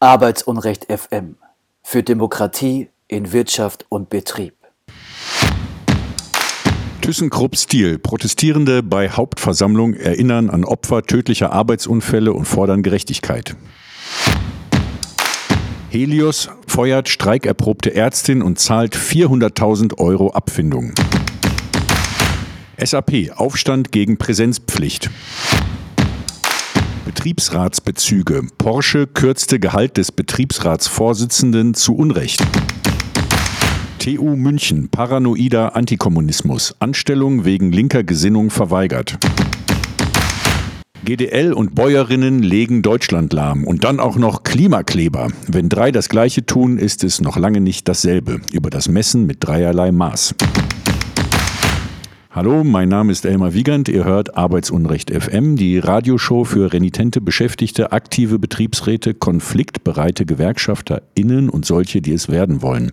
Arbeitsunrecht FM für Demokratie in Wirtschaft und Betrieb. ThyssenKrupp Stil. Protestierende bei Hauptversammlung erinnern an Opfer tödlicher Arbeitsunfälle und fordern Gerechtigkeit. Helios feuert streikerprobte Ärztin und zahlt 400.000 Euro Abfindung. SAP Aufstand gegen Präsenzpflicht. Betriebsratsbezüge. Porsche kürzte Gehalt des Betriebsratsvorsitzenden zu Unrecht. TU München, paranoider Antikommunismus, Anstellung wegen linker Gesinnung verweigert. GDL und Bäuerinnen legen Deutschland lahm und dann auch noch Klimakleber. Wenn drei das gleiche tun, ist es noch lange nicht dasselbe. Über das Messen mit dreierlei Maß. Hallo, mein Name ist Elmar Wiegand. Ihr hört Arbeitsunrecht FM, die Radioshow für renitente Beschäftigte, aktive Betriebsräte, konfliktbereite GewerkschafterInnen und solche, die es werden wollen.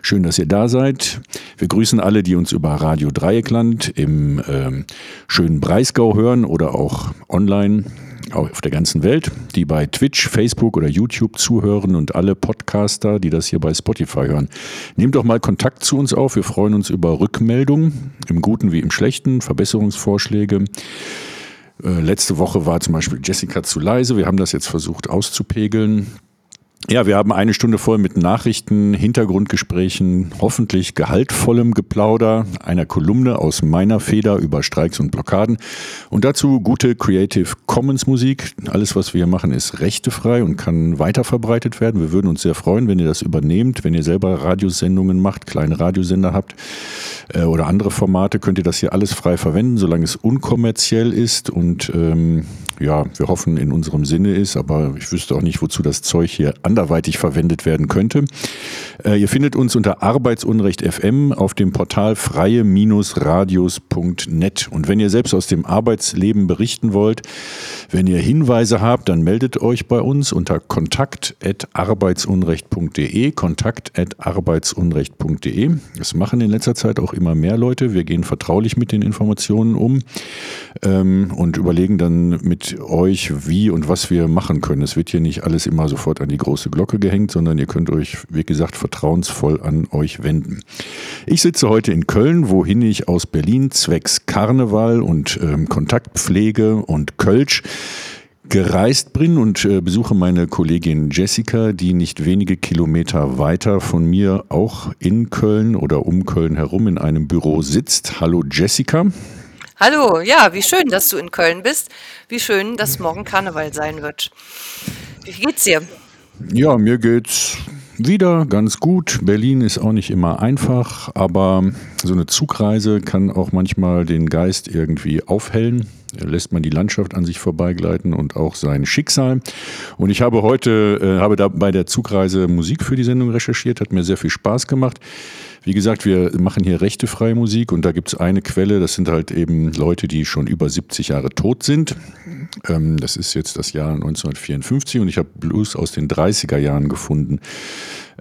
Schön, dass ihr da seid. Wir grüßen alle, die uns über Radio Dreieckland im ähm, schönen Breisgau hören oder auch online auf der ganzen Welt, die bei Twitch, Facebook oder YouTube zuhören und alle Podcaster, die das hier bei Spotify hören. Nehmt doch mal Kontakt zu uns auf. Wir freuen uns über Rückmeldungen, im Guten wie im Schlechten, Verbesserungsvorschläge. Äh, letzte Woche war zum Beispiel Jessica zu leise. Wir haben das jetzt versucht auszupegeln. Ja, wir haben eine Stunde voll mit Nachrichten, Hintergrundgesprächen, hoffentlich gehaltvollem Geplauder, einer Kolumne aus meiner Feder über Streiks und Blockaden und dazu gute Creative Commons Musik. Alles, was wir hier machen, ist rechtefrei und kann weiterverbreitet werden. Wir würden uns sehr freuen, wenn ihr das übernehmt, wenn ihr selber Radiosendungen macht, kleine Radiosender habt äh, oder andere Formate, könnt ihr das hier alles frei verwenden, solange es unkommerziell ist und ähm, ja, wir hoffen in unserem Sinne ist, aber ich wüsste auch nicht, wozu das Zeug hier anderweitig verwendet werden könnte. Äh, ihr findet uns unter Arbeitsunrecht FM auf dem Portal freie-radios.net. Und wenn ihr selbst aus dem Arbeitsleben berichten wollt, wenn ihr Hinweise habt, dann meldet euch bei uns unter kontakt.arbeitsunrecht.de, kontakt.arbeitsunrecht.de. Das machen in letzter Zeit auch immer mehr Leute. Wir gehen vertraulich mit den Informationen um ähm, und überlegen dann mit euch, wie und was wir machen können. Es wird hier nicht alles immer sofort an die große Glocke gehängt, sondern ihr könnt euch, wie gesagt, vertrauensvoll an euch wenden. Ich sitze heute in Köln, wohin ich aus Berlin zwecks Karneval und ähm, Kontaktpflege und Kölsch gereist bin und äh, besuche meine Kollegin Jessica, die nicht wenige Kilometer weiter von mir auch in Köln oder um Köln herum in einem Büro sitzt. Hallo Jessica. Hallo, ja, wie schön, dass du in Köln bist. Wie schön, dass morgen Karneval sein wird. Wie geht's dir? Ja, mir geht's wieder ganz gut. Berlin ist auch nicht immer einfach, aber so eine Zugreise kann auch manchmal den Geist irgendwie aufhellen lässt man die Landschaft an sich vorbeigleiten und auch sein Schicksal. Und ich habe heute, äh, habe da bei der Zugreise Musik für die Sendung recherchiert, hat mir sehr viel Spaß gemacht. Wie gesagt, wir machen hier rechtefreie Musik und da gibt es eine Quelle, das sind halt eben Leute, die schon über 70 Jahre tot sind. Ähm, das ist jetzt das Jahr 1954 und ich habe Blues aus den 30er Jahren gefunden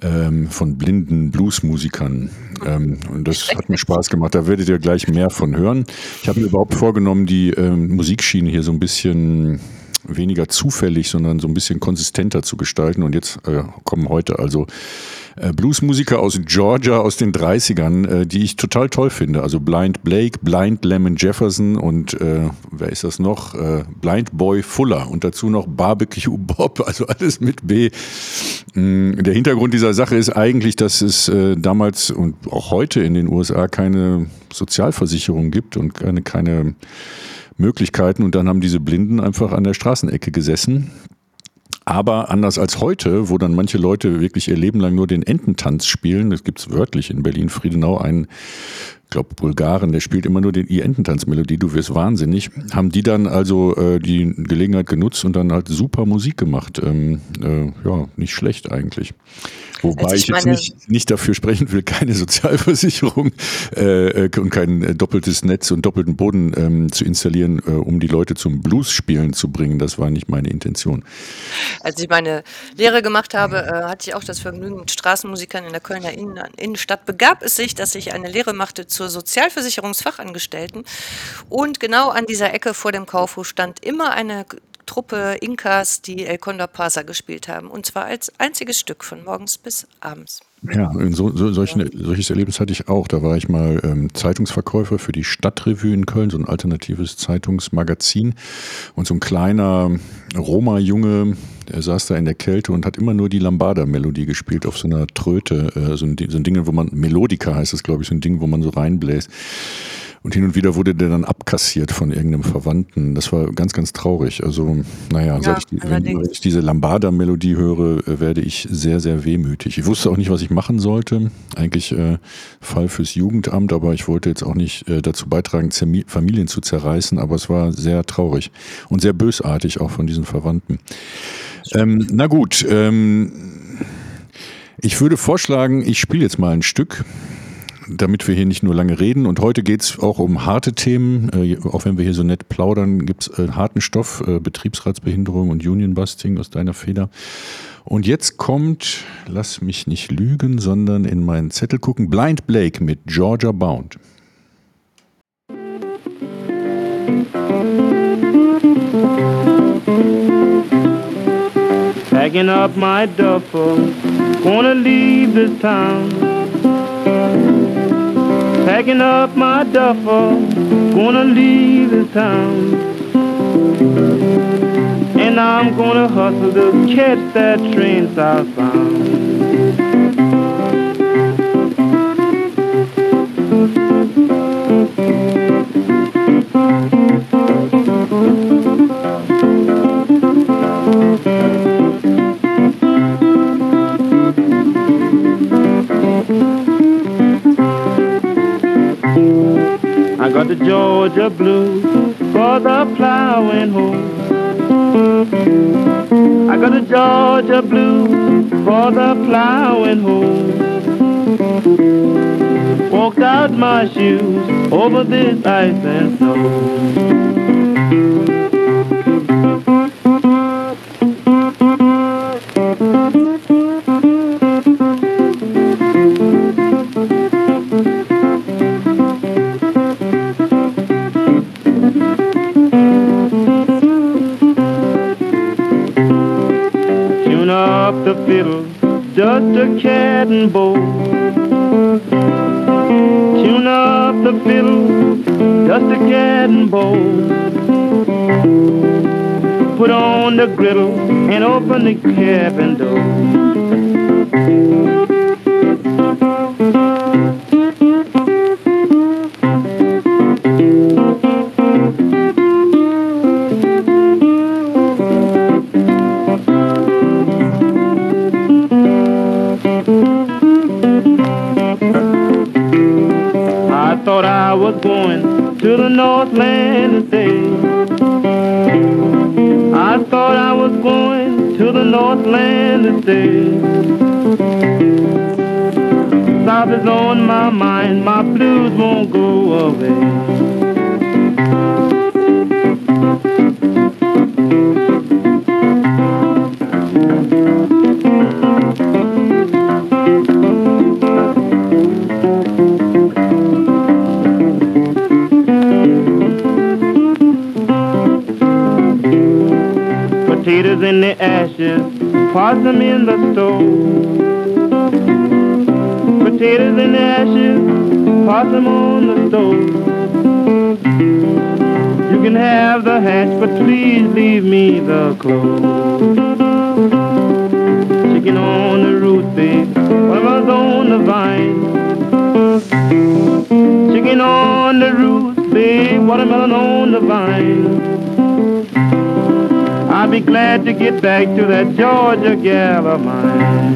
ähm, von blinden Bluesmusikern. Ähm, und das hat mir Spaß gemacht. Da werdet ihr gleich mehr von hören. Ich habe mir überhaupt vorgenommen, die ähm, Musikschiene hier so ein bisschen weniger zufällig, sondern so ein bisschen konsistenter zu gestalten. Und jetzt äh, kommen heute also äh, Bluesmusiker aus Georgia aus den 30ern, äh, die ich total toll finde. Also Blind Blake, Blind Lemon Jefferson und äh, wer ist das noch? Äh, Blind Boy Fuller und dazu noch Barbecue Bob, also alles mit B. Mm, der Hintergrund dieser Sache ist eigentlich, dass es äh, damals und auch heute in den USA keine Sozialversicherung gibt und keine, keine Möglichkeiten. Und dann haben diese Blinden einfach an der Straßenecke gesessen aber anders als heute, wo dann manche Leute wirklich ihr Leben lang nur den Ententanz spielen, das gibt es wörtlich in Berlin-Friedenau, einen ich glaube, Bulgaren, der spielt immer nur die, die Ententanzmelodie, du wirst wahnsinnig. Haben die dann also äh, die Gelegenheit genutzt und dann halt super Musik gemacht. Ähm, äh, ja, nicht schlecht eigentlich. Wobei also ich, ich jetzt nicht, nicht dafür sprechen will, keine Sozialversicherung äh, äh, und kein äh, doppeltes Netz und doppelten Boden ähm, zu installieren, äh, um die Leute zum Blues-Spielen zu bringen. Das war nicht meine Intention. Als ich meine Lehre gemacht habe, äh, hatte ich auch das Vergnügen mit Straßenmusikern in der Kölner Innen Innenstadt. Begab es sich, dass ich eine Lehre machte zur Sozialversicherungsfachangestellten und genau an dieser Ecke vor dem Kaufhof stand immer eine Truppe Inkas, die El Condor Pasa gespielt haben. Und zwar als einziges Stück von morgens bis abends. Ja, so, so, solchen, solches Erlebnis hatte ich auch. Da war ich mal ähm, Zeitungsverkäufer für die Stadtrevue in Köln, so ein alternatives Zeitungsmagazin. Und so ein kleiner Roma-Junge, der saß da in der Kälte und hat immer nur die Lambada-Melodie gespielt auf so einer Tröte. Äh, so, ein, so ein Ding, wo man, Melodica heißt es, glaube ich, so ein Ding, wo man so reinbläst. Und hin und wieder wurde der dann abkassiert von irgendeinem Verwandten. Das war ganz, ganz traurig. Also, naja, ja, seit ich, wenn, wenn ich diese Lambada-Melodie höre, äh, werde ich sehr, sehr wehmütig. Ich wusste auch nicht, was ich machen sollte. Eigentlich äh, Fall fürs Jugendamt, aber ich wollte jetzt auch nicht äh, dazu beitragen, Zermi Familien zu zerreißen. Aber es war sehr traurig und sehr bösartig auch von diesen Verwandten. Ähm, na gut, ähm, ich würde vorschlagen, ich spiele jetzt mal ein Stück damit wir hier nicht nur lange reden. Und heute geht es auch um harte Themen. Äh, auch wenn wir hier so nett plaudern, gibt es äh, harten Stoff, äh, Betriebsratsbehinderung und Unionbusting aus deiner Feder. Und jetzt kommt, lass mich nicht lügen, sondern in meinen Zettel gucken, Blind Blake mit Georgia Bound. Packing up my duffel, gonna leave this town. Packing up my duffel, gonna leave this town. And I'm gonna hustle to catch that train southbound. Got the Georgia blues for the plowing hoe. I got the Georgia blues for the plowing hoe. Walked out my shoes over this ice and snow. Watermelon on the vine. I'll be glad to get back to that Georgia gal of mine.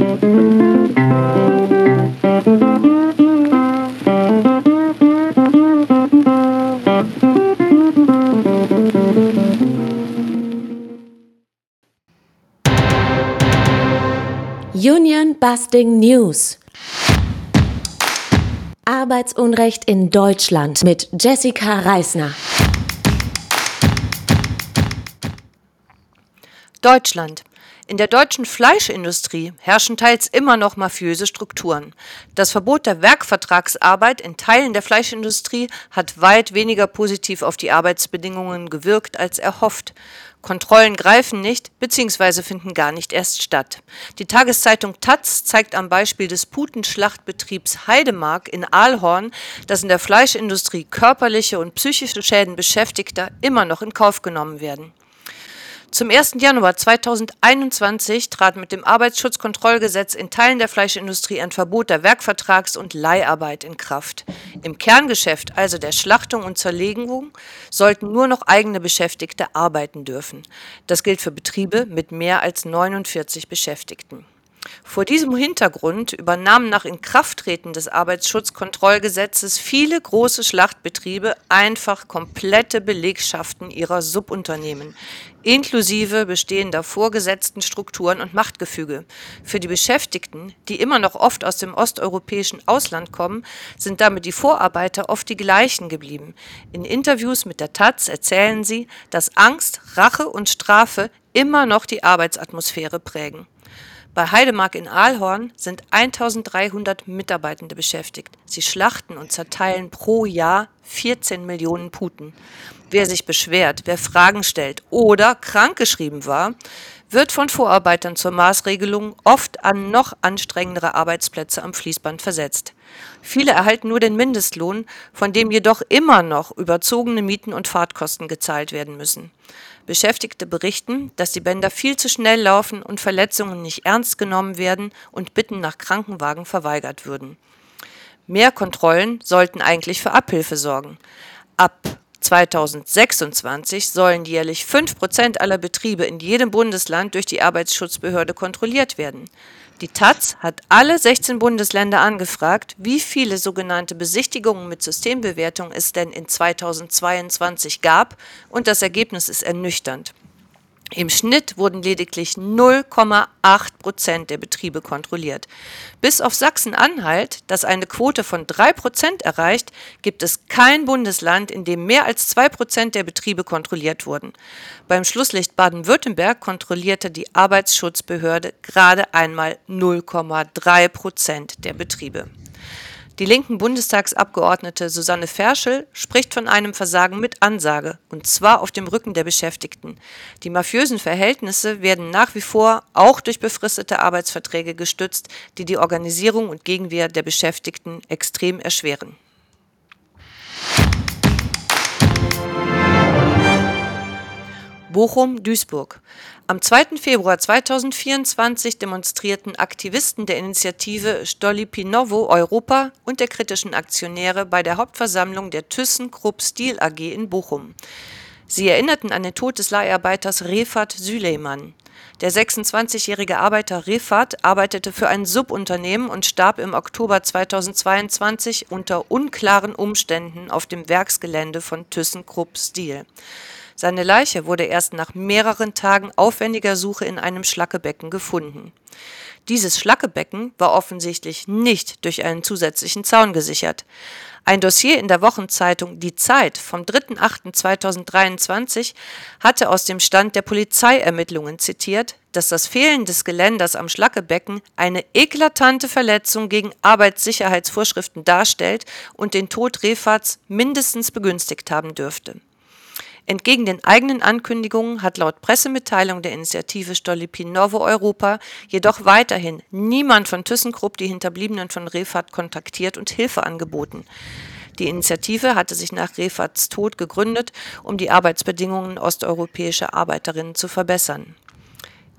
Union Busting News. Arbeitsunrecht in Deutschland mit Jessica Reisner. Deutschland. In der deutschen Fleischindustrie herrschen teils immer noch mafiöse Strukturen. Das Verbot der Werkvertragsarbeit in Teilen der Fleischindustrie hat weit weniger positiv auf die Arbeitsbedingungen gewirkt als erhofft. Kontrollen greifen nicht bzw. finden gar nicht erst statt. Die Tageszeitung Taz zeigt am Beispiel des Putenschlachtbetriebs Heidemark in Aalhorn, dass in der Fleischindustrie körperliche und psychische Schäden Beschäftigter immer noch in Kauf genommen werden. Zum 1. Januar 2021 trat mit dem Arbeitsschutzkontrollgesetz in Teilen der Fleischindustrie ein Verbot der Werkvertrags- und Leiharbeit in Kraft. Im Kerngeschäft, also der Schlachtung und Zerlegung, sollten nur noch eigene Beschäftigte arbeiten dürfen. Das gilt für Betriebe mit mehr als 49 Beschäftigten. Vor diesem Hintergrund übernahmen nach Inkrafttreten des Arbeitsschutzkontrollgesetzes viele große Schlachtbetriebe einfach komplette Belegschaften ihrer Subunternehmen, inklusive bestehender vorgesetzten Strukturen und Machtgefüge. Für die Beschäftigten, die immer noch oft aus dem osteuropäischen Ausland kommen, sind damit die Vorarbeiter oft die gleichen geblieben. In Interviews mit der Taz erzählen sie, dass Angst, Rache und Strafe immer noch die Arbeitsatmosphäre prägen. Bei Heidemark in Aalhorn sind 1300 Mitarbeitende beschäftigt. Sie schlachten und zerteilen pro Jahr 14 Millionen Puten. Wer sich beschwert, wer Fragen stellt oder krankgeschrieben war, wird von Vorarbeitern zur Maßregelung oft an noch anstrengendere Arbeitsplätze am Fließband versetzt. Viele erhalten nur den Mindestlohn, von dem jedoch immer noch überzogene Mieten und Fahrtkosten gezahlt werden müssen. Beschäftigte berichten, dass die Bänder viel zu schnell laufen und Verletzungen nicht ernst genommen werden und Bitten nach Krankenwagen verweigert würden. Mehr Kontrollen sollten eigentlich für Abhilfe sorgen. Ab 2026 sollen jährlich 5 Prozent aller Betriebe in jedem Bundesland durch die Arbeitsschutzbehörde kontrolliert werden. Die Taz hat alle 16 Bundesländer angefragt, wie viele sogenannte Besichtigungen mit Systembewertung es denn in 2022 gab, und das Ergebnis ist ernüchternd. Im Schnitt wurden lediglich 0,8 Prozent der Betriebe kontrolliert. Bis auf Sachsen-Anhalt, das eine Quote von 3 Prozent erreicht, gibt es kein Bundesland, in dem mehr als 2 Prozent der Betriebe kontrolliert wurden. Beim Schlusslicht Baden-Württemberg kontrollierte die Arbeitsschutzbehörde gerade einmal 0,3 Prozent der Betriebe. Die linken Bundestagsabgeordnete Susanne Ferschel spricht von einem Versagen mit Ansage, und zwar auf dem Rücken der Beschäftigten. Die mafiösen Verhältnisse werden nach wie vor auch durch befristete Arbeitsverträge gestützt, die die Organisierung und Gegenwehr der Beschäftigten extrem erschweren. Bochum-Duisburg. Am 2. Februar 2024 demonstrierten Aktivisten der Initiative Stolipinovo Europa und der kritischen Aktionäre bei der Hauptversammlung der ThyssenKrupp Steel AG in Bochum. Sie erinnerten an den Tod des Leiharbeiters Refat Süleyman. Der 26-jährige Arbeiter Refat arbeitete für ein Subunternehmen und starb im Oktober 2022 unter unklaren Umständen auf dem Werksgelände von ThyssenKrupp Steel. Seine Leiche wurde erst nach mehreren Tagen aufwendiger Suche in einem Schlackebecken gefunden. Dieses Schlackebecken war offensichtlich nicht durch einen zusätzlichen Zaun gesichert. Ein Dossier in der Wochenzeitung Die Zeit vom 3.8.2023 hatte aus dem Stand der Polizeiermittlungen zitiert, dass das Fehlen des Geländers am Schlackebecken eine eklatante Verletzung gegen Arbeitssicherheitsvorschriften darstellt und den Tod Refats mindestens begünstigt haben dürfte. Entgegen den eigenen Ankündigungen hat laut Pressemitteilung der Initiative Stolypin-Novo Europa jedoch weiterhin niemand von ThyssenKrupp die Hinterbliebenen von Refat kontaktiert und Hilfe angeboten. Die Initiative hatte sich nach Refats Tod gegründet, um die Arbeitsbedingungen osteuropäischer Arbeiterinnen zu verbessern.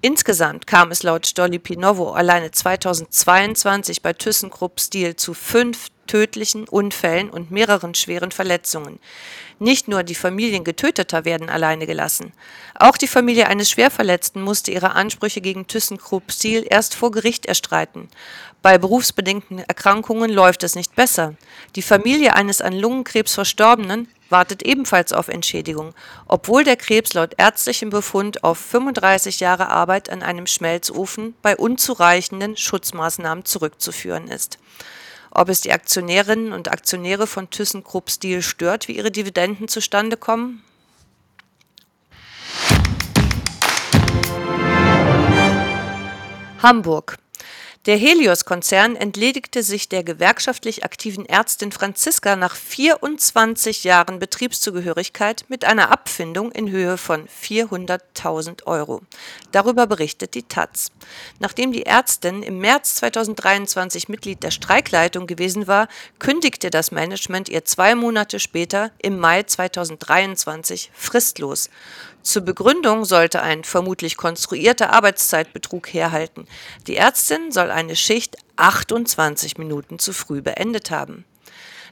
Insgesamt kam es laut Stolly Pinovo alleine 2022 bei ThyssenKrupp Steel zu fünf tödlichen Unfällen und mehreren schweren Verletzungen. Nicht nur die Familien Getöteter werden alleine gelassen. Auch die Familie eines Schwerverletzten musste ihre Ansprüche gegen ThyssenKrupp Steel erst vor Gericht erstreiten. Bei berufsbedingten Erkrankungen läuft es nicht besser. Die Familie eines an Lungenkrebs Verstorbenen wartet ebenfalls auf Entschädigung, obwohl der Krebs laut ärztlichem Befund auf 35 Jahre Arbeit an einem Schmelzofen bei unzureichenden Schutzmaßnahmen zurückzuführen ist ob es die Aktionärinnen und Aktionäre von ThyssenKrupp Steel stört, wie ihre Dividenden zustande kommen? Hamburg. Der Helios-Konzern entledigte sich der gewerkschaftlich aktiven Ärztin Franziska nach 24 Jahren Betriebszugehörigkeit mit einer Abfindung in Höhe von 400.000 Euro. Darüber berichtet die Taz. Nachdem die Ärztin im März 2023 Mitglied der Streikleitung gewesen war, kündigte das Management ihr zwei Monate später im Mai 2023 fristlos. Zur Begründung sollte ein vermutlich konstruierter Arbeitszeitbetrug herhalten. Die Ärztin soll eine Schicht 28 Minuten zu früh beendet haben.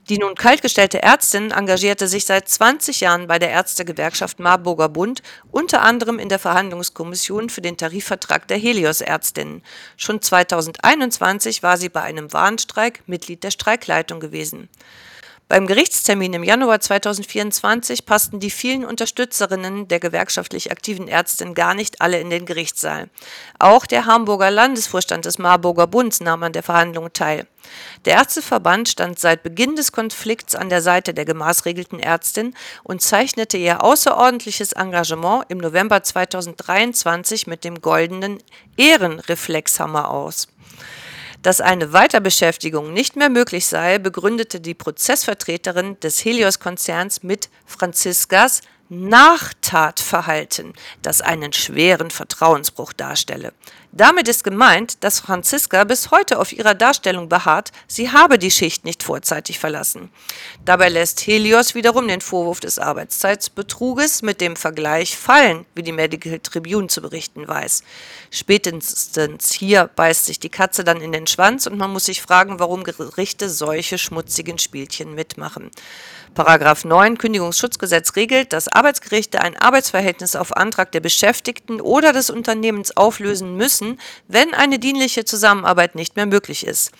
Die nun kaltgestellte Ärztin engagierte sich seit 20 Jahren bei der Ärztegewerkschaft Marburger Bund, unter anderem in der Verhandlungskommission für den Tarifvertrag der Helios-Ärztinnen. Schon 2021 war sie bei einem Warnstreik Mitglied der Streikleitung gewesen. Beim Gerichtstermin im Januar 2024 passten die vielen Unterstützerinnen der gewerkschaftlich aktiven Ärztin gar nicht alle in den Gerichtssaal. Auch der Hamburger Landesvorstand des Marburger Bunds nahm an der Verhandlung teil. Der Ärzteverband stand seit Beginn des Konflikts an der Seite der gemaßregelten Ärztin und zeichnete ihr außerordentliches Engagement im November 2023 mit dem goldenen Ehrenreflexhammer aus. Dass eine Weiterbeschäftigung nicht mehr möglich sei, begründete die Prozessvertreterin des Helios-Konzerns mit Franziskas Nachtatverhalten, das einen schweren Vertrauensbruch darstelle. Damit ist gemeint, dass Franziska bis heute auf ihrer Darstellung beharrt, sie habe die Schicht nicht vorzeitig verlassen. Dabei lässt Helios wiederum den Vorwurf des Arbeitszeitbetruges mit dem Vergleich fallen, wie die Medical Tribune zu berichten weiß. Spätestens hier beißt sich die Katze dann in den Schwanz und man muss sich fragen, warum Gerichte solche schmutzigen Spielchen mitmachen. Paragraph 9 Kündigungsschutzgesetz regelt, dass Arbeitsgerichte ein Arbeitsverhältnis auf Antrag der Beschäftigten oder des Unternehmens auflösen müssen, wenn eine dienliche Zusammenarbeit nicht mehr möglich ist.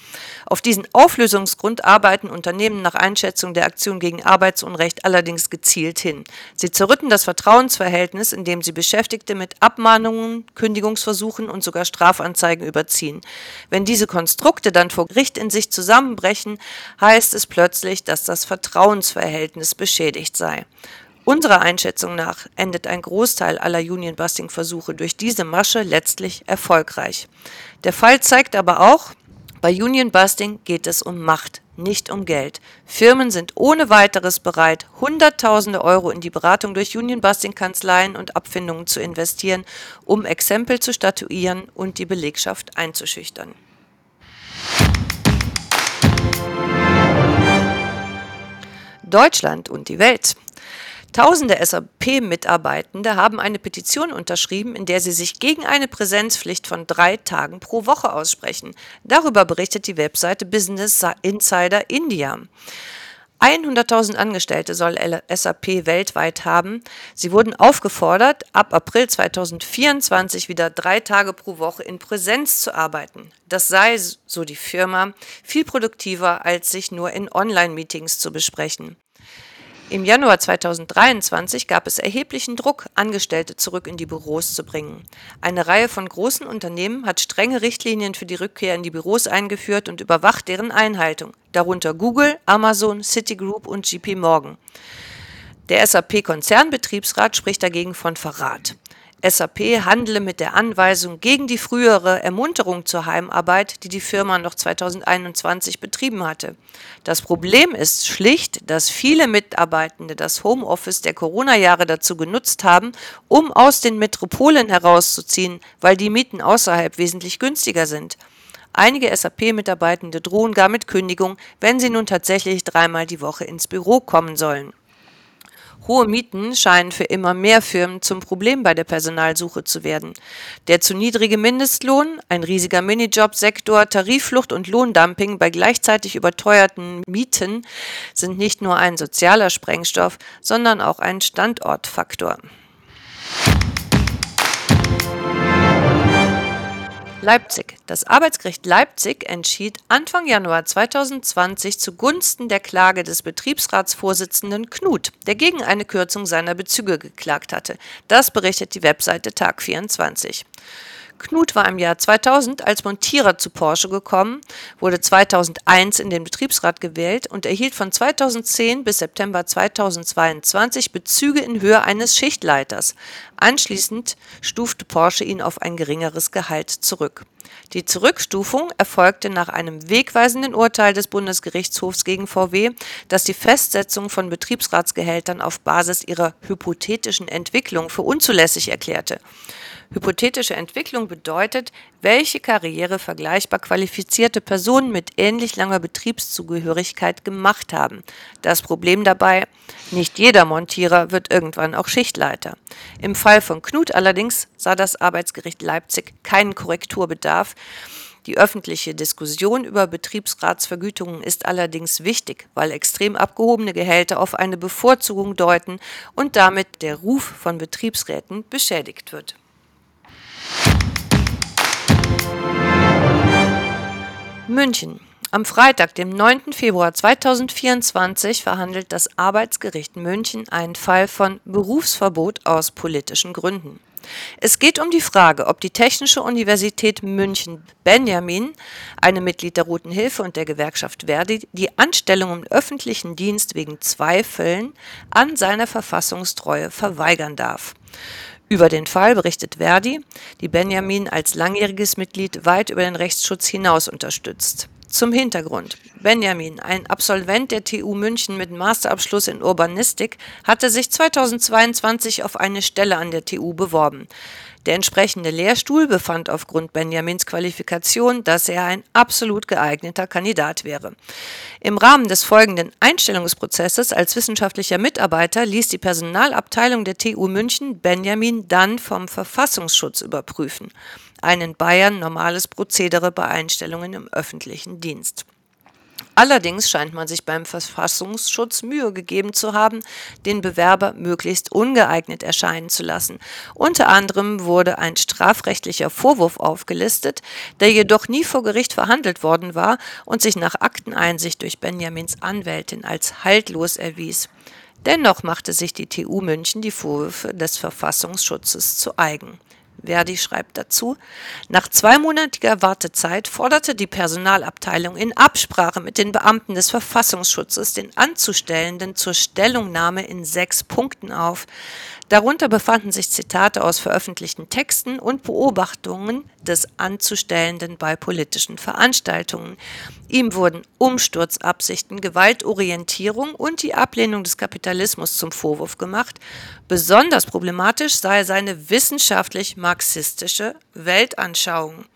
Auf diesen Auflösungsgrund arbeiten Unternehmen nach Einschätzung der Aktion gegen Arbeitsunrecht allerdings gezielt hin. Sie zerrütten das Vertrauensverhältnis, indem sie Beschäftigte mit Abmahnungen, Kündigungsversuchen und sogar Strafanzeigen überziehen. Wenn diese Konstrukte dann vor Gericht in sich zusammenbrechen, heißt es plötzlich, dass das Vertrauensverhältnis Verhältnis beschädigt sei. Unserer Einschätzung nach endet ein Großteil aller Union-Busting-Versuche durch diese Masche letztlich erfolgreich. Der Fall zeigt aber auch, bei Union-Busting geht es um Macht, nicht um Geld. Firmen sind ohne weiteres bereit, Hunderttausende Euro in die Beratung durch Union-Busting-Kanzleien und Abfindungen zu investieren, um Exempel zu statuieren und die Belegschaft einzuschüchtern. Deutschland und die Welt. Tausende SAP-Mitarbeitende haben eine Petition unterschrieben, in der sie sich gegen eine Präsenzpflicht von drei Tagen pro Woche aussprechen. Darüber berichtet die Webseite Business Insider India. 100.000 Angestellte soll SAP weltweit haben. Sie wurden aufgefordert, ab April 2024 wieder drei Tage pro Woche in Präsenz zu arbeiten. Das sei, so die Firma, viel produktiver, als sich nur in Online-Meetings zu besprechen. Im Januar 2023 gab es erheblichen Druck, Angestellte zurück in die Büros zu bringen. Eine Reihe von großen Unternehmen hat strenge Richtlinien für die Rückkehr in die Büros eingeführt und überwacht deren Einhaltung, darunter Google, Amazon, Citigroup und JP Morgan. Der SAP-Konzernbetriebsrat spricht dagegen von Verrat. SAP handle mit der Anweisung gegen die frühere Ermunterung zur Heimarbeit, die die Firma noch 2021 betrieben hatte. Das Problem ist schlicht, dass viele Mitarbeitende das Homeoffice der Corona-Jahre dazu genutzt haben, um aus den Metropolen herauszuziehen, weil die Mieten außerhalb wesentlich günstiger sind. Einige SAP-Mitarbeitende drohen gar mit Kündigung, wenn sie nun tatsächlich dreimal die Woche ins Büro kommen sollen. Hohe Mieten scheinen für immer mehr Firmen zum Problem bei der Personalsuche zu werden. Der zu niedrige Mindestlohn, ein riesiger Minijobsektor, Tarifflucht und Lohndumping bei gleichzeitig überteuerten Mieten sind nicht nur ein sozialer Sprengstoff, sondern auch ein Standortfaktor. Leipzig. Das Arbeitsgericht Leipzig entschied Anfang Januar 2020 zugunsten der Klage des Betriebsratsvorsitzenden Knut, der gegen eine Kürzung seiner Bezüge geklagt hatte. Das berichtet die Webseite Tag 24. Knut war im Jahr 2000 als Montierer zu Porsche gekommen, wurde 2001 in den Betriebsrat gewählt und erhielt von 2010 bis September 2022 Bezüge in Höhe eines Schichtleiters. Anschließend stufte Porsche ihn auf ein geringeres Gehalt zurück. Die Zurückstufung erfolgte nach einem wegweisenden Urteil des Bundesgerichtshofs gegen VW, das die Festsetzung von Betriebsratsgehältern auf Basis ihrer hypothetischen Entwicklung für unzulässig erklärte. Hypothetische Entwicklung bedeutet, welche Karriere vergleichbar qualifizierte Personen mit ähnlich langer Betriebszugehörigkeit gemacht haben. Das Problem dabei, nicht jeder Montierer wird irgendwann auch Schichtleiter. Im Fall von Knut allerdings sah das Arbeitsgericht Leipzig keinen Korrekturbedarf. Die öffentliche Diskussion über Betriebsratsvergütungen ist allerdings wichtig, weil extrem abgehobene Gehälter auf eine Bevorzugung deuten und damit der Ruf von Betriebsräten beschädigt wird. München. Am Freitag, dem 9. Februar 2024, verhandelt das Arbeitsgericht München einen Fall von Berufsverbot aus politischen Gründen. Es geht um die Frage, ob die Technische Universität München Benjamin, eine Mitglied der Roten Hilfe und der Gewerkschaft Verdi, die Anstellung im öffentlichen Dienst wegen Zweifeln an seiner Verfassungstreue verweigern darf. Über den Fall berichtet Verdi, die Benjamin als langjähriges Mitglied weit über den Rechtsschutz hinaus unterstützt. Zum Hintergrund. Benjamin, ein Absolvent der TU München mit Masterabschluss in Urbanistik, hatte sich 2022 auf eine Stelle an der TU beworben. Der entsprechende Lehrstuhl befand aufgrund Benjamins Qualifikation, dass er ein absolut geeigneter Kandidat wäre. Im Rahmen des folgenden Einstellungsprozesses als wissenschaftlicher Mitarbeiter ließ die Personalabteilung der TU München Benjamin dann vom Verfassungsschutz überprüfen. Ein in Bayern normales Prozedere bei Einstellungen im öffentlichen Dienst. Allerdings scheint man sich beim Verfassungsschutz Mühe gegeben zu haben, den Bewerber möglichst ungeeignet erscheinen zu lassen. Unter anderem wurde ein strafrechtlicher Vorwurf aufgelistet, der jedoch nie vor Gericht verhandelt worden war und sich nach Akteneinsicht durch Benjamins Anwältin als haltlos erwies. Dennoch machte sich die TU München die Vorwürfe des Verfassungsschutzes zu eigen. Verdi schreibt dazu, nach zweimonatiger Wartezeit forderte die Personalabteilung in Absprache mit den Beamten des Verfassungsschutzes den Anzustellenden zur Stellungnahme in sechs Punkten auf. Darunter befanden sich Zitate aus veröffentlichten Texten und Beobachtungen des Anzustellenden bei politischen Veranstaltungen. Ihm wurden Umsturzabsichten, Gewaltorientierung und die Ablehnung des Kapitalismus zum Vorwurf gemacht. Besonders problematisch sei seine wissenschaftlich-marxistische Weltanschauung.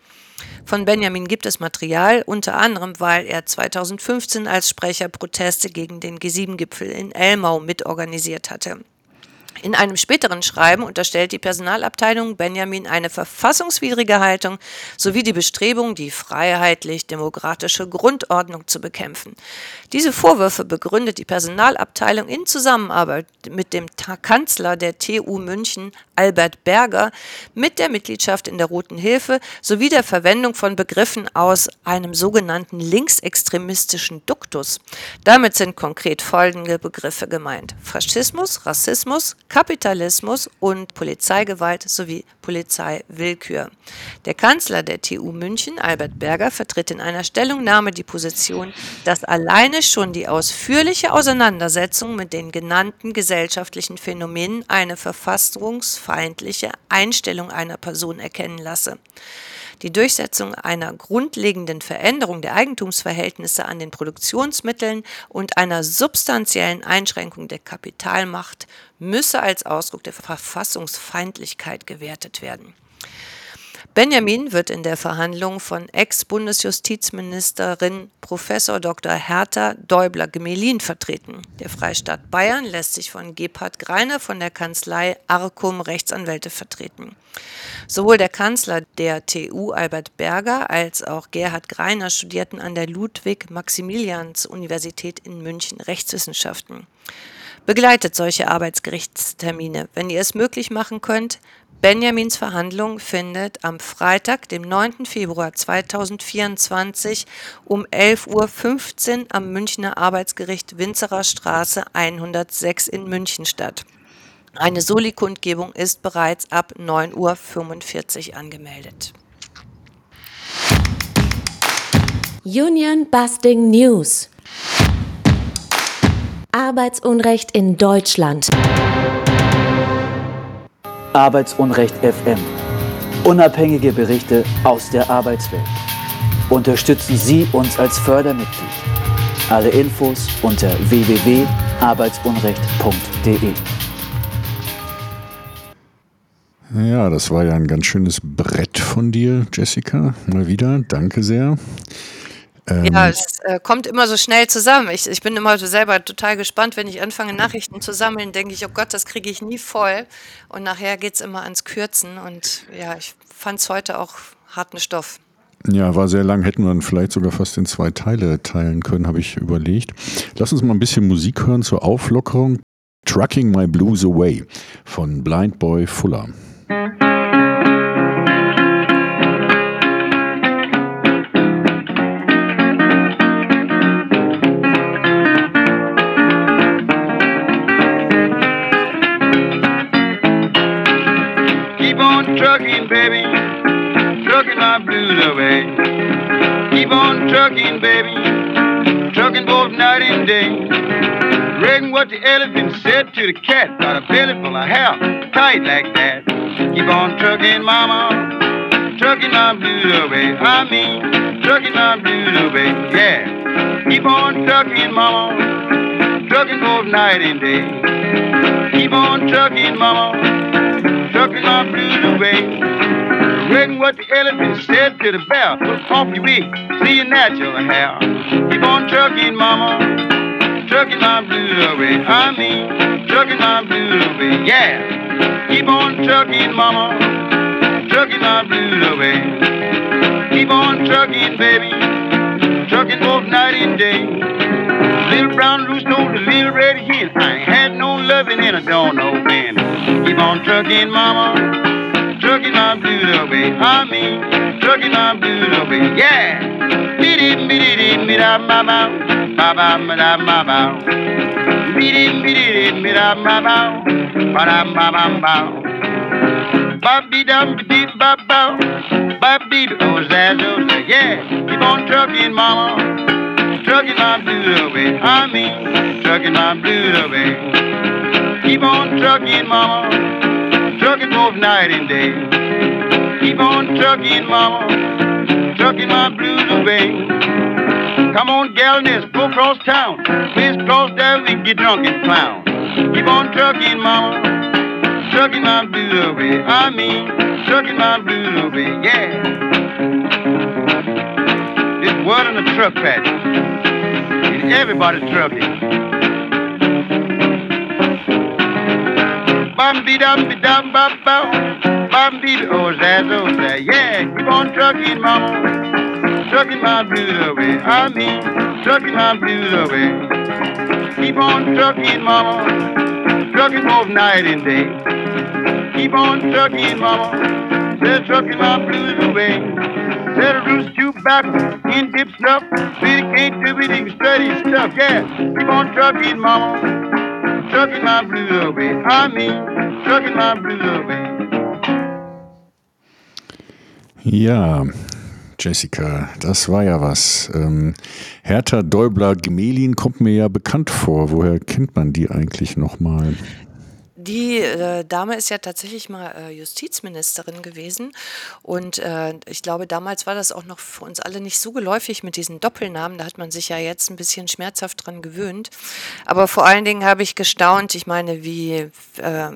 Von Benjamin gibt es Material, unter anderem, weil er 2015 als Sprecher Proteste gegen den G7-Gipfel in Elmau mitorganisiert hatte. In einem späteren Schreiben unterstellt die Personalabteilung Benjamin eine verfassungswidrige Haltung sowie die Bestrebung, die freiheitlich-demokratische Grundordnung zu bekämpfen. Diese Vorwürfe begründet die Personalabteilung in Zusammenarbeit mit dem Kanzler der TU München, Albert Berger, mit der Mitgliedschaft in der Roten Hilfe sowie der Verwendung von Begriffen aus einem sogenannten linksextremistischen Duktus. Damit sind konkret folgende Begriffe gemeint. Faschismus, Rassismus, Kapitalismus und Polizeigewalt sowie Polizeiwillkür. Der Kanzler der TU München, Albert Berger, vertritt in einer Stellungnahme die Position, dass alleine schon die ausführliche Auseinandersetzung mit den genannten gesellschaftlichen Phänomenen eine verfassungsfeindliche Einstellung einer Person erkennen lasse. Die Durchsetzung einer grundlegenden Veränderung der Eigentumsverhältnisse an den Produktionsmitteln und einer substanziellen Einschränkung der Kapitalmacht müsse als Ausdruck der Verfassungsfeindlichkeit gewertet werden. Benjamin wird in der Verhandlung von Ex-Bundesjustizministerin Prof. Dr. Hertha Däubler-Gemelin vertreten. Der Freistaat Bayern lässt sich von Gebhard Greiner von der Kanzlei Arcum Rechtsanwälte vertreten. Sowohl der Kanzler der TU Albert Berger als auch Gerhard Greiner studierten an der Ludwig-Maximilians-Universität in München Rechtswissenschaften. Begleitet solche Arbeitsgerichtstermine, wenn ihr es möglich machen könnt, Benjamins Verhandlung findet am Freitag, dem 9. Februar 2024 um 11.15 Uhr am Münchner Arbeitsgericht Winzerer Straße 106 in München statt. Eine Soli-Kundgebung ist bereits ab 9.45 Uhr angemeldet. Union Busting News. Arbeitsunrecht in Deutschland. Arbeitsunrecht FM. Unabhängige Berichte aus der Arbeitswelt. Unterstützen Sie uns als Fördermitglied. Alle Infos unter www.arbeitsunrecht.de. Ja, das war ja ein ganz schönes Brett von dir, Jessica. Mal wieder. Danke sehr. Ähm, ja, es äh, kommt immer so schnell zusammen. Ich, ich bin immer selber total gespannt, wenn ich anfange, Nachrichten zu sammeln, denke ich, oh Gott, das kriege ich nie voll. Und nachher geht es immer ans Kürzen. Und ja, ich fand es heute auch harten Stoff. Ja, war sehr lang, hätten wir vielleicht sogar fast in zwei Teile teilen können, habe ich überlegt. Lass uns mal ein bisschen Musik hören zur Auflockerung. Trucking My Blues Away von Blind Boy Fuller. Trucking, baby, trucking my blues away. Keep on trucking, baby, trucking both night and day. Reckon what the elephant said to the cat, got a belly full of hair, tight like that. Keep on trucking, mama, trucking my blues away. I mean, trucking my blues away, yeah. Keep on trucking, mama, trucking both night and day. Keep on trucking, mama trucking my blues away. Reckon what the elephant said to the bear. Off your wig, see your natural hair. Keep on trucking, mama. Trucking my blues away. I mean, trucking my blues away. Yeah. Keep on trucking, mama. Trucking my blues away. Keep on trucking, baby. Trucking both night and day little brown rooster know little red hen. I ain't had no loving and I don't know when. Keep on trucking, mama, trucking my blues away, I mean, trucking my blues away, Yeah, biddy biddy biddy mama, mama mama mama, biddy biddy biddy mama, mama mama mama. Bobby dum dee bop bop, Bobby oh zazzle, yeah. Keep on trucking, mama. Trucking my blues away. I mean, trucking my blues away. Keep on trucking, mama. Trucking both night and day. Keep on trucking, mama. Trucking my blues away. Come on, gal, let's go cross town. Let's cross there, we get drunk and clown. Keep on trucking, mama. Trucking my blues away. I mean, trucking my blues away, yeah. This word in the truck patch. Everybody's trucking. Bam be dum be dum bam bam. Bam be oh zaz oh zaz. Yeah, keep on trucking, mama. Trucking my blues away. I mean, trucking my blues away. Keep on trucking, mama. Trucking both night and day. Keep on trucking, mama. Said trucking my blues away. Said a roost too back in dip stuff. Really can't do it steady stuff. Yeah, keep on trucking, mama trucking my blues away. I mean, trucking my blues away. Ja, Jessica, das war ja was. Ähm, Hertha Däubler Gemelin kommt mir ja bekannt vor. Woher kennt man die eigentlich nochmal? Die äh, Dame ist ja tatsächlich mal äh, Justizministerin gewesen und äh, ich glaube, damals war das auch noch für uns alle nicht so geläufig mit diesen Doppelnamen. Da hat man sich ja jetzt ein bisschen schmerzhaft dran gewöhnt. Aber vor allen Dingen habe ich gestaunt, ich meine, wie äh,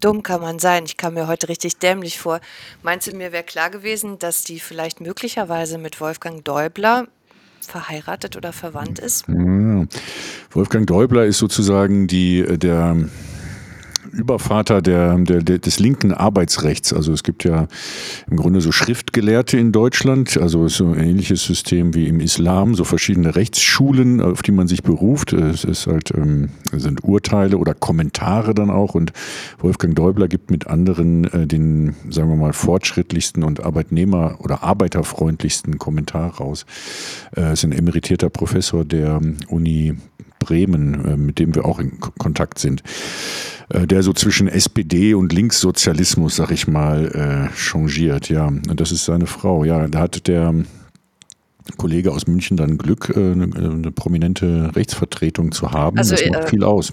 dumm kann man sein? Ich kam mir heute richtig dämlich vor. Meinst du, mir wäre klar gewesen, dass die vielleicht möglicherweise mit Wolfgang Däubler verheiratet oder verwandt ist? Ja. Wolfgang Däubler ist sozusagen die, der Übervater der, der, der, des linken Arbeitsrechts. Also es gibt ja im Grunde so Schriftgelehrte in Deutschland, also so ein ähnliches System wie im Islam, so verschiedene Rechtsschulen, auf die man sich beruft. Es ist halt, ähm, sind Urteile oder Kommentare dann auch und Wolfgang Däubler gibt mit anderen äh, den, sagen wir mal, fortschrittlichsten und Arbeitnehmer- oder arbeiterfreundlichsten Kommentar raus. Äh, ist ein emeritierter Professor der Uni Bremen, äh, mit dem wir auch in Kontakt sind, äh, der so zwischen SPD und Linkssozialismus, sag ich mal, äh, changiert. Ja, das ist seine Frau. Ja, da hat der Kollege aus München dann Glück, äh, eine, prominente Rechtsvertretung zu haben. Also, das macht viel aus.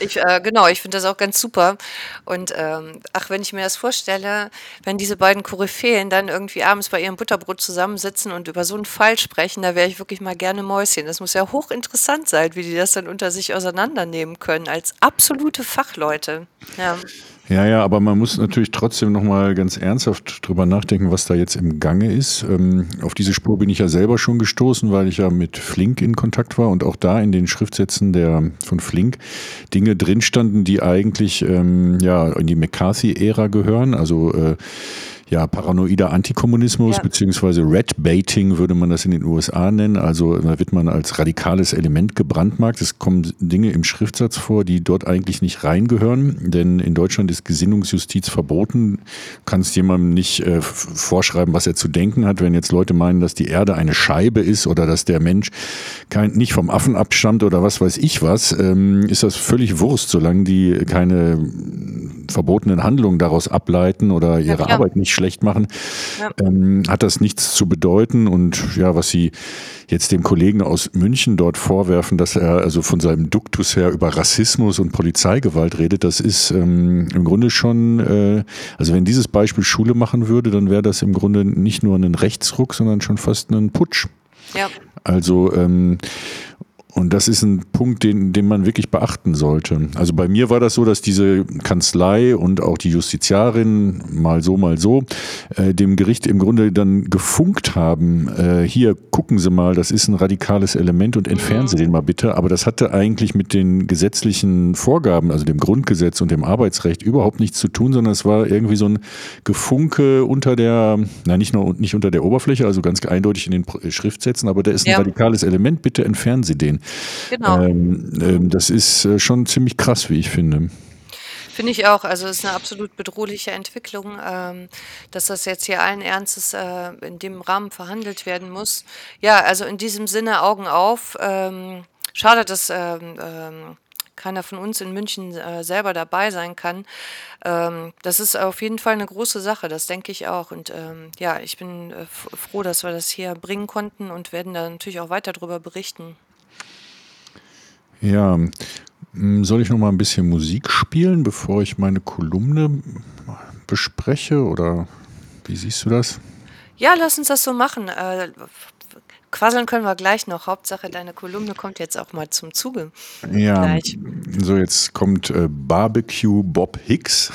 Ich, äh, genau, ich finde das auch ganz super. Und ähm, ach, wenn ich mir das vorstelle, wenn diese beiden Koryphäen dann irgendwie abends bei ihrem Butterbrot zusammensitzen und über so einen Fall sprechen, da wäre ich wirklich mal gerne Mäuschen. Das muss ja hochinteressant sein, wie die das dann unter sich auseinandernehmen können, als absolute Fachleute. Ja. Ja, ja, aber man muss natürlich trotzdem nochmal ganz ernsthaft drüber nachdenken, was da jetzt im Gange ist. Ähm, auf diese Spur bin ich ja selber schon gestoßen, weil ich ja mit Flink in Kontakt war und auch da in den Schriftsätzen der, von Flink Dinge drin standen, die eigentlich ähm, ja, in die McCarthy-Ära gehören. Also äh, ja, paranoider Antikommunismus ja. beziehungsweise Red Baiting würde man das in den USA nennen. Also da wird man als radikales Element gebrandmarkt. Es kommen Dinge im Schriftsatz vor, die dort eigentlich nicht reingehören, denn in Deutschland ist Gesinnungsjustiz verboten. Du kannst jemandem nicht äh, vorschreiben, was er zu denken hat. Wenn jetzt Leute meinen, dass die Erde eine Scheibe ist oder dass der Mensch kein, nicht vom Affen abstammt oder was weiß ich was, ähm, ist das völlig Wurst, solange die keine verbotenen Handlungen daraus ableiten oder ihre ja, Arbeit nicht schlecht machen, ja. ähm, hat das nichts zu bedeuten. Und ja, was Sie jetzt dem Kollegen aus München dort vorwerfen, dass er also von seinem Duktus her über Rassismus und Polizeigewalt redet, das ist ähm, im Grunde schon, äh, also wenn dieses Beispiel Schule machen würde, dann wäre das im Grunde nicht nur ein Rechtsruck, sondern schon fast ein Putsch. Ja. Also ähm, und das ist ein Punkt, den, den man wirklich beachten sollte. Also bei mir war das so, dass diese Kanzlei und auch die Justiziarin, mal so, mal so, äh, dem Gericht im Grunde dann gefunkt haben, äh, hier gucken Sie mal, das ist ein radikales Element und entfernen Sie den mal bitte. Aber das hatte eigentlich mit den gesetzlichen Vorgaben, also dem Grundgesetz und dem Arbeitsrecht überhaupt nichts zu tun, sondern es war irgendwie so ein Gefunke unter der, na nicht nur nicht unter der Oberfläche, also ganz eindeutig in den Schriftsätzen, aber da ist ein ja. radikales Element, bitte entfernen Sie den. Genau. Ähm, ähm, das ist äh, schon ziemlich krass, wie ich finde. Finde ich auch. Also es ist eine absolut bedrohliche Entwicklung, ähm, dass das jetzt hier allen Ernstes äh, in dem Rahmen verhandelt werden muss. Ja, also in diesem Sinne Augen auf. Ähm, schade, dass ähm, ähm keiner von uns in München äh, selber dabei sein kann. Ähm, das ist auf jeden Fall eine große Sache, das denke ich auch. Und ja, ich bin äh, froh, dass wir das hier bringen konnten und werden da natürlich auch weiter darüber berichten. Ja, soll ich noch mal ein bisschen Musik spielen, bevor ich meine Kolumne bespreche oder wie siehst du das? Ja, lass uns das so machen. Äh, Quasseln können wir gleich noch. Hauptsache, deine Kolumne kommt jetzt auch mal zum Zuge. Ja, gleich. so jetzt kommt äh, Barbecue Bob Hicks.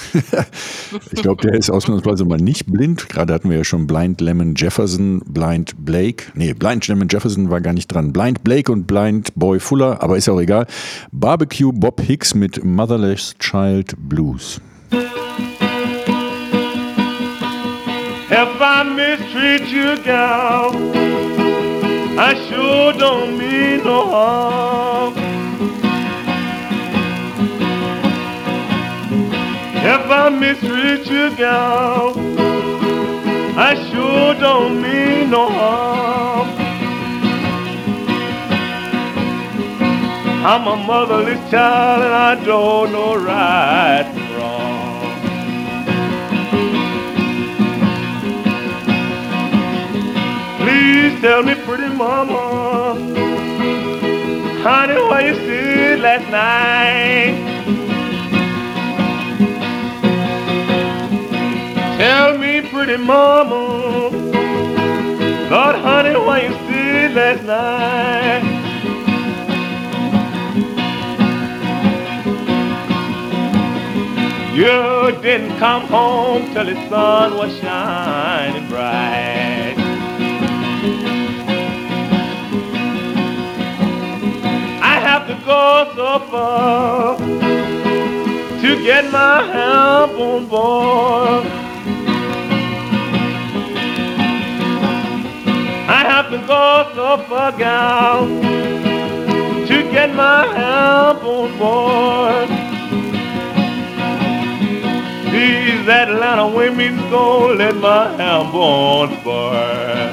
ich glaube, der ist ausnahmsweise mal nicht blind. Gerade hatten wir ja schon Blind Lemon Jefferson, Blind Blake. Nee, Blind Lemon Jefferson war gar nicht dran. Blind Blake und Blind Boy Fuller, aber ist auch egal. Barbecue Bob Hicks mit Motherless Child Blues. If I mistreat you, girl I sure don't mean no harm. If I mistreat you, gal, I sure don't mean no harm. I'm a motherless child and I don't know right tell me, pretty mama, honey, where you stood last night. Tell me, pretty mama, Lord, honey, where you stood last night. You didn't come home till the sun was shining bright. Go so far to get my help on board. I have to go so far, gal, to get my help on board. These Atlanta women don't let my help on board.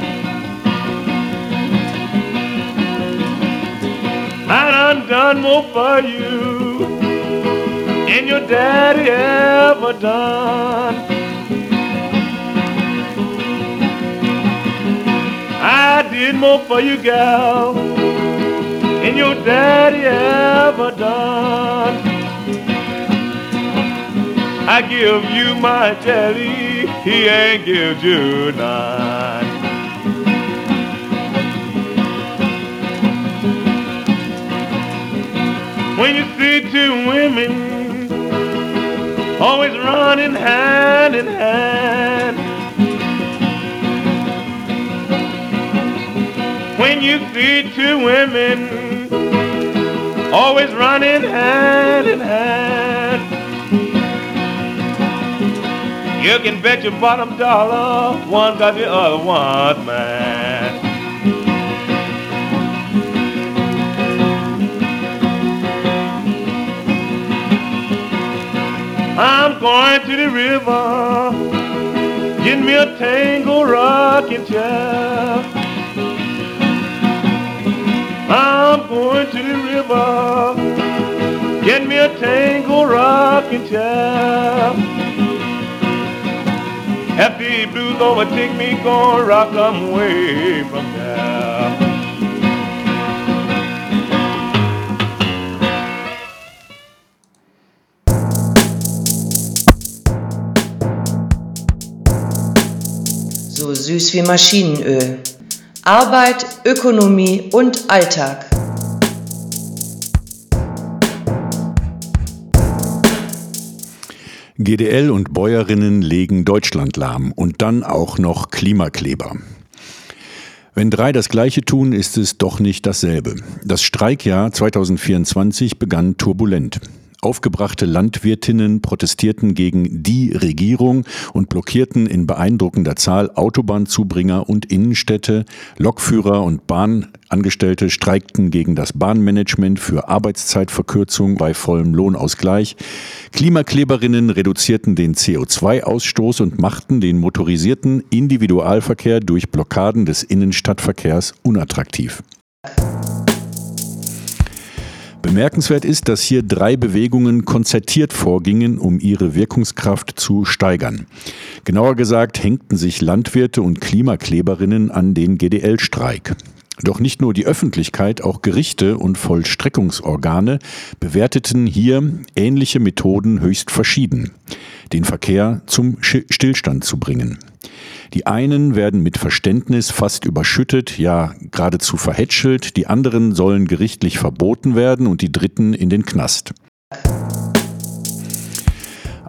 And done done more for you than your daddy ever done. I did more for you, gal, than your daddy ever done. I give you my jelly, he ain't give you none. When you see two women always running hand in hand. When you see two women always running hand in hand. You can bet your bottom dollar one got the other one, man. Going to the river, get me a tango rocking chair. I'm going to the river, get me a tango rocking chair. The blues overtake me, gonna rock 'em way from there. Süß wie Maschinenöl. Arbeit, Ökonomie und Alltag. GDL und Bäuerinnen legen Deutschland lahm und dann auch noch Klimakleber. Wenn drei das Gleiche tun, ist es doch nicht dasselbe. Das Streikjahr 2024 begann turbulent. Aufgebrachte Landwirtinnen protestierten gegen die Regierung und blockierten in beeindruckender Zahl Autobahnzubringer und Innenstädte. Lokführer und Bahnangestellte streikten gegen das Bahnmanagement für Arbeitszeitverkürzung bei vollem Lohnausgleich. Klimakleberinnen reduzierten den CO2-Ausstoß und machten den motorisierten Individualverkehr durch Blockaden des Innenstadtverkehrs unattraktiv. Bemerkenswert ist, dass hier drei Bewegungen konzertiert vorgingen, um ihre Wirkungskraft zu steigern. Genauer gesagt hängten sich Landwirte und Klimakleberinnen an den GDL-Streik. Doch nicht nur die Öffentlichkeit, auch Gerichte und Vollstreckungsorgane bewerteten hier ähnliche Methoden höchst verschieden, den Verkehr zum Stillstand zu bringen. Die einen werden mit Verständnis fast überschüttet, ja geradezu verhätschelt, die anderen sollen gerichtlich verboten werden und die dritten in den Knast.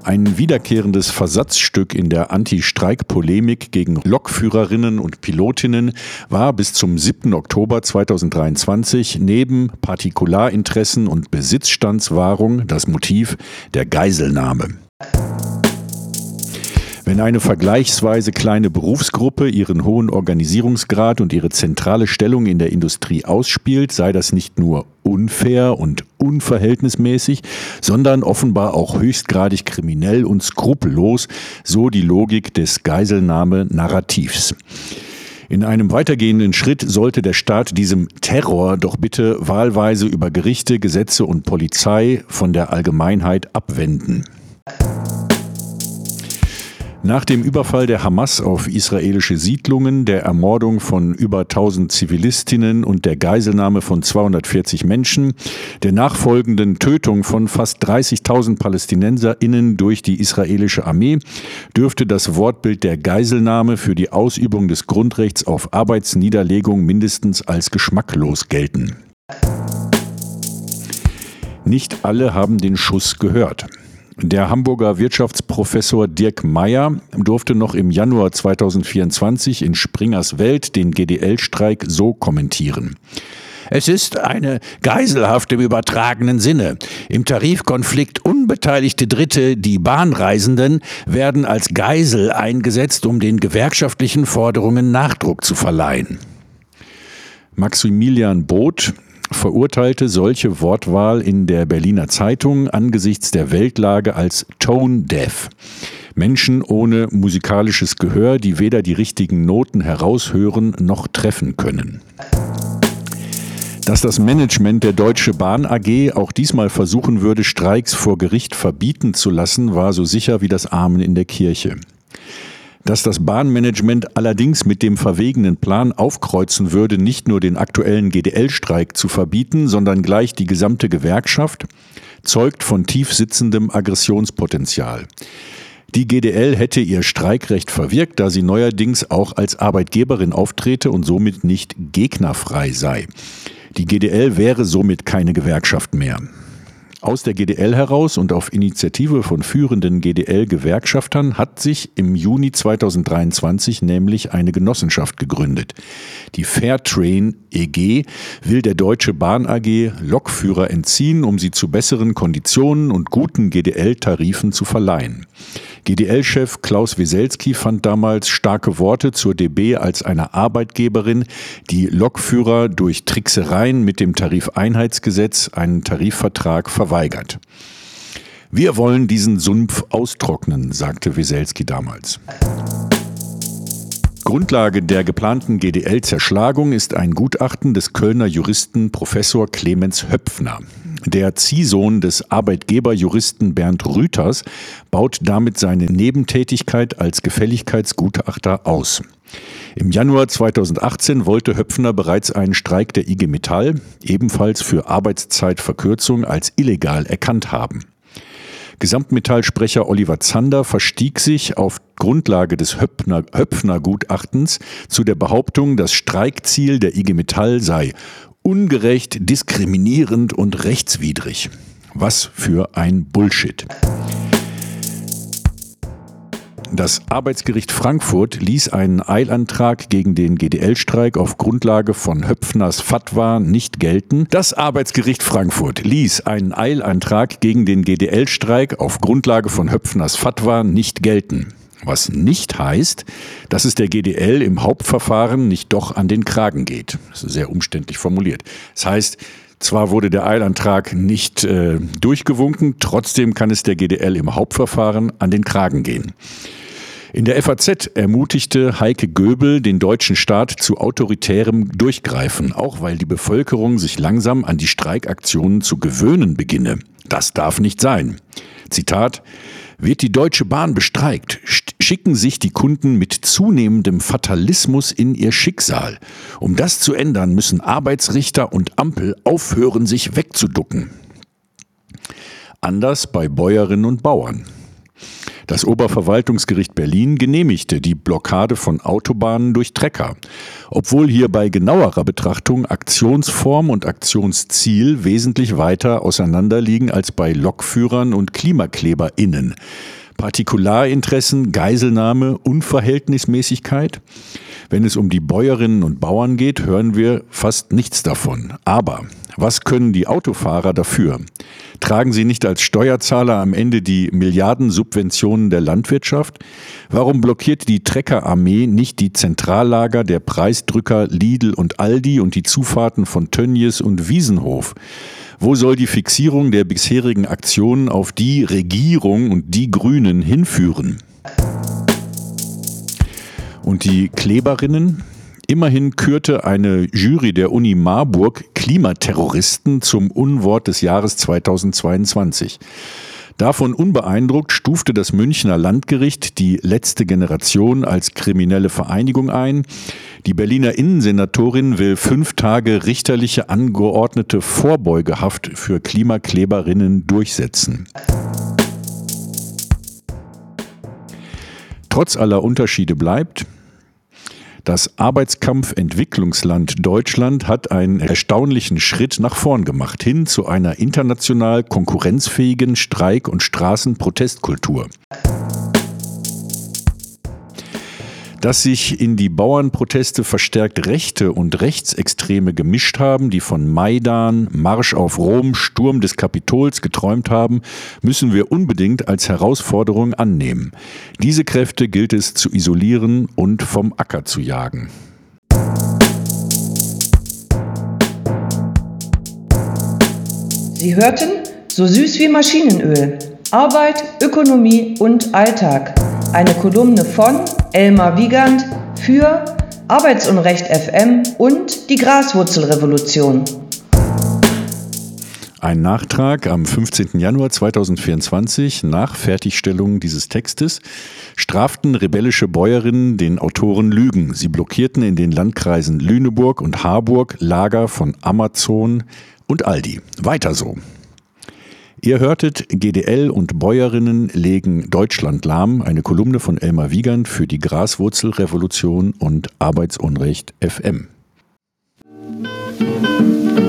Ein wiederkehrendes Versatzstück in der Anti-Streik-Polemik gegen Lokführerinnen und Pilotinnen war bis zum 7. Oktober 2023 neben Partikularinteressen und Besitzstandswahrung das Motiv der Geiselnahme. Wenn eine vergleichsweise kleine Berufsgruppe ihren hohen Organisierungsgrad und ihre zentrale Stellung in der Industrie ausspielt, sei das nicht nur unfair und unverhältnismäßig, sondern offenbar auch höchstgradig kriminell und skrupellos, so die Logik des Geiselnahme-Narrativs. In einem weitergehenden Schritt sollte der Staat diesem Terror doch bitte wahlweise über Gerichte, Gesetze und Polizei von der Allgemeinheit abwenden. Nach dem Überfall der Hamas auf israelische Siedlungen, der Ermordung von über 1000 Zivilistinnen und der Geiselnahme von 240 Menschen, der nachfolgenden Tötung von fast 30.000 Palästinenserinnen durch die israelische Armee, dürfte das Wortbild der Geiselnahme für die Ausübung des Grundrechts auf Arbeitsniederlegung mindestens als geschmacklos gelten. Nicht alle haben den Schuss gehört. Der Hamburger Wirtschaftsprofessor Dirk Meyer durfte noch im Januar 2024 in Springers Welt den GDL-Streik so kommentieren. Es ist eine Geiselhaft im übertragenen Sinne. Im Tarifkonflikt unbeteiligte Dritte, die Bahnreisenden, werden als Geisel eingesetzt, um den gewerkschaftlichen Forderungen Nachdruck zu verleihen. Maximilian Both, verurteilte solche Wortwahl in der Berliner Zeitung angesichts der Weltlage als Tone Deaf. Menschen ohne musikalisches Gehör, die weder die richtigen Noten heraushören noch treffen können. Dass das Management der Deutsche Bahn AG auch diesmal versuchen würde, Streiks vor Gericht verbieten zu lassen, war so sicher wie das Amen in der Kirche. Dass das Bahnmanagement allerdings mit dem verwegenen Plan aufkreuzen würde, nicht nur den aktuellen GDL-Streik zu verbieten, sondern gleich die gesamte Gewerkschaft, zeugt von tief sitzendem Aggressionspotenzial. Die GDL hätte ihr Streikrecht verwirkt, da sie neuerdings auch als Arbeitgeberin auftrete und somit nicht gegnerfrei sei. Die GDL wäre somit keine Gewerkschaft mehr. Aus der GDL heraus und auf Initiative von führenden GDL-Gewerkschaftern hat sich im Juni 2023 nämlich eine Genossenschaft gegründet. Die Fairtrain EG will der Deutsche Bahn AG Lokführer entziehen, um sie zu besseren Konditionen und guten GDL-Tarifen zu verleihen. GDL-Chef Klaus Wieselski fand damals starke Worte zur DB als einer Arbeitgeberin, die Lokführer durch Tricksereien mit dem Tarifeinheitsgesetz einen Tarifvertrag verweigert. Wir wollen diesen Sumpf austrocknen, sagte Wieselski damals. Grundlage der geplanten GDL-Zerschlagung ist ein Gutachten des Kölner Juristen Professor Clemens Höpfner. Der Ziehsohn des Arbeitgeberjuristen Bernd Rüters baut damit seine Nebentätigkeit als Gefälligkeitsgutachter aus. Im Januar 2018 wollte Höpfner bereits einen Streik der IG Metall, ebenfalls für Arbeitszeitverkürzung, als illegal erkannt haben. Gesamtmetallsprecher Oliver Zander verstieg sich auf Grundlage des Höpfner, Höpfner-Gutachtens zu der Behauptung, das Streikziel der IG Metall sei ungerecht, diskriminierend und rechtswidrig. Was für ein Bullshit. Das Arbeitsgericht Frankfurt ließ einen Eilantrag gegen den GDL-Streik auf Grundlage von Höpfners Fatwa nicht gelten. Das Arbeitsgericht Frankfurt ließ einen Eilantrag gegen den GDL-Streik auf Grundlage von Höpfners Fatwa nicht gelten. Was nicht heißt, dass es der GDL im Hauptverfahren nicht doch an den Kragen geht. Das ist sehr umständlich formuliert. Das heißt, zwar wurde der Eilantrag nicht äh, durchgewunken, trotzdem kann es der GDL im Hauptverfahren an den Kragen gehen. In der FAZ ermutigte Heike Göbel den deutschen Staat zu autoritärem Durchgreifen, auch weil die Bevölkerung sich langsam an die Streikaktionen zu gewöhnen beginne. Das darf nicht sein. Zitat wird die Deutsche Bahn bestreikt, schicken sich die Kunden mit zunehmendem Fatalismus in ihr Schicksal. Um das zu ändern, müssen Arbeitsrichter und Ampel aufhören, sich wegzuducken. Anders bei Bäuerinnen und Bauern. Das Oberverwaltungsgericht Berlin genehmigte die Blockade von Autobahnen durch Trecker, obwohl hier bei genauerer Betrachtung Aktionsform und Aktionsziel wesentlich weiter auseinanderliegen als bei Lokführern und KlimakleberInnen. Partikularinteressen, Geiselnahme, Unverhältnismäßigkeit. Wenn es um die Bäuerinnen und Bauern geht, hören wir fast nichts davon. Aber was können die Autofahrer dafür? Tragen sie nicht als Steuerzahler am Ende die Milliardensubventionen der Landwirtschaft? Warum blockiert die Treckerarmee nicht die Zentrallager der Preisdrücker Lidl und Aldi und die Zufahrten von Tönnies und Wiesenhof? Wo soll die Fixierung der bisherigen Aktionen auf die Regierung und die Grünen hinführen? Und die Kleberinnen? Immerhin kürte eine Jury der Uni Marburg Klimaterroristen zum Unwort des Jahres 2022. Davon unbeeindruckt stufte das Münchner Landgericht die letzte Generation als kriminelle Vereinigung ein. Die Berliner Innensenatorin will fünf Tage richterliche angeordnete Vorbeugehaft für Klimakleberinnen durchsetzen. Trotz aller Unterschiede bleibt, das Arbeitskampfentwicklungsland Deutschland hat einen erstaunlichen Schritt nach vorn gemacht, hin zu einer international konkurrenzfähigen Streik- und Straßenprotestkultur. Dass sich in die Bauernproteste verstärkt Rechte und Rechtsextreme gemischt haben, die von Maidan, Marsch auf Rom, Sturm des Kapitols geträumt haben, müssen wir unbedingt als Herausforderung annehmen. Diese Kräfte gilt es zu isolieren und vom Acker zu jagen. Sie hörten So süß wie Maschinenöl. Arbeit, Ökonomie und Alltag. Eine Kolumne von Elmar Wiegand für Arbeitsunrecht FM und die Graswurzelrevolution. Ein Nachtrag am 15. Januar 2024 nach Fertigstellung dieses Textes straften rebellische Bäuerinnen den Autoren Lügen. Sie blockierten in den Landkreisen Lüneburg und Harburg Lager von Amazon und Aldi. Weiter so. Ihr hörtet GDL und Bäuerinnen legen Deutschland lahm, eine Kolumne von Elmar Wiegand für die Graswurzelrevolution und Arbeitsunrecht FM. If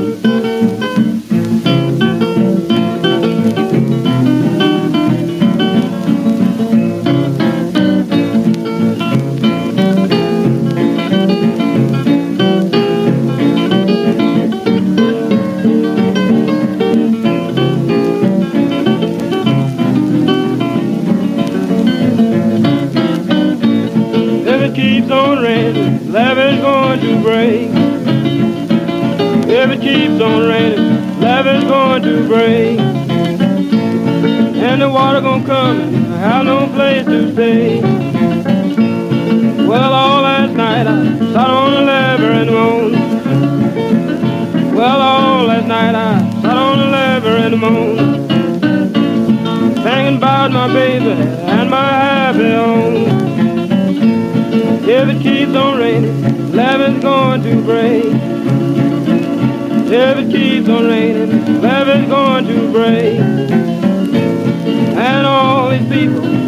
Gonna come and I have no place to stay. Well, all last night I sat on the lever and moaned. Well, all last night I sat on the lever and moaned. Thinking about my baby and my happy home. If it keeps on raining, levee's going to break. If it keeps on raining, levee's going to break. And all these people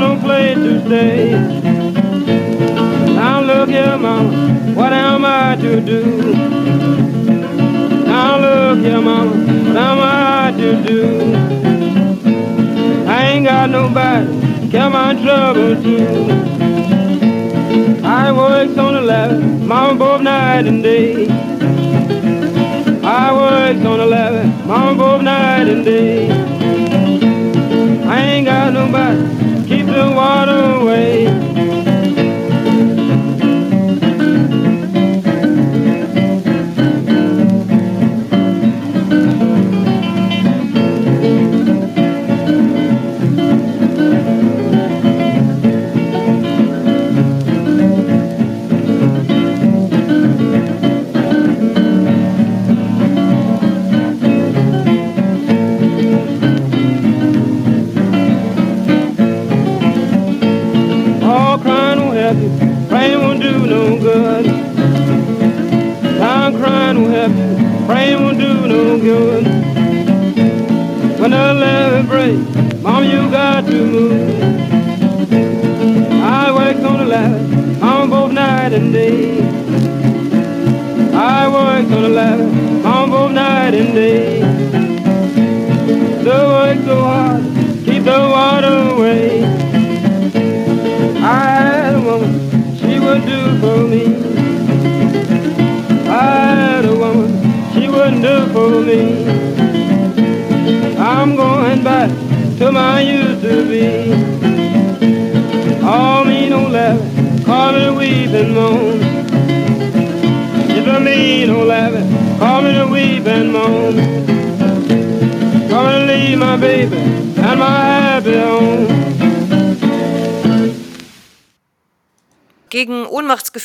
no place to stay. Now look here, mama, what am I to do? Now look here, mama, what am I to do? I ain't got nobody care my trouble to. I works on the ladder, mama both night and day. I works on the ladder, mama both night and day. I ain't got nobody to keep the water away.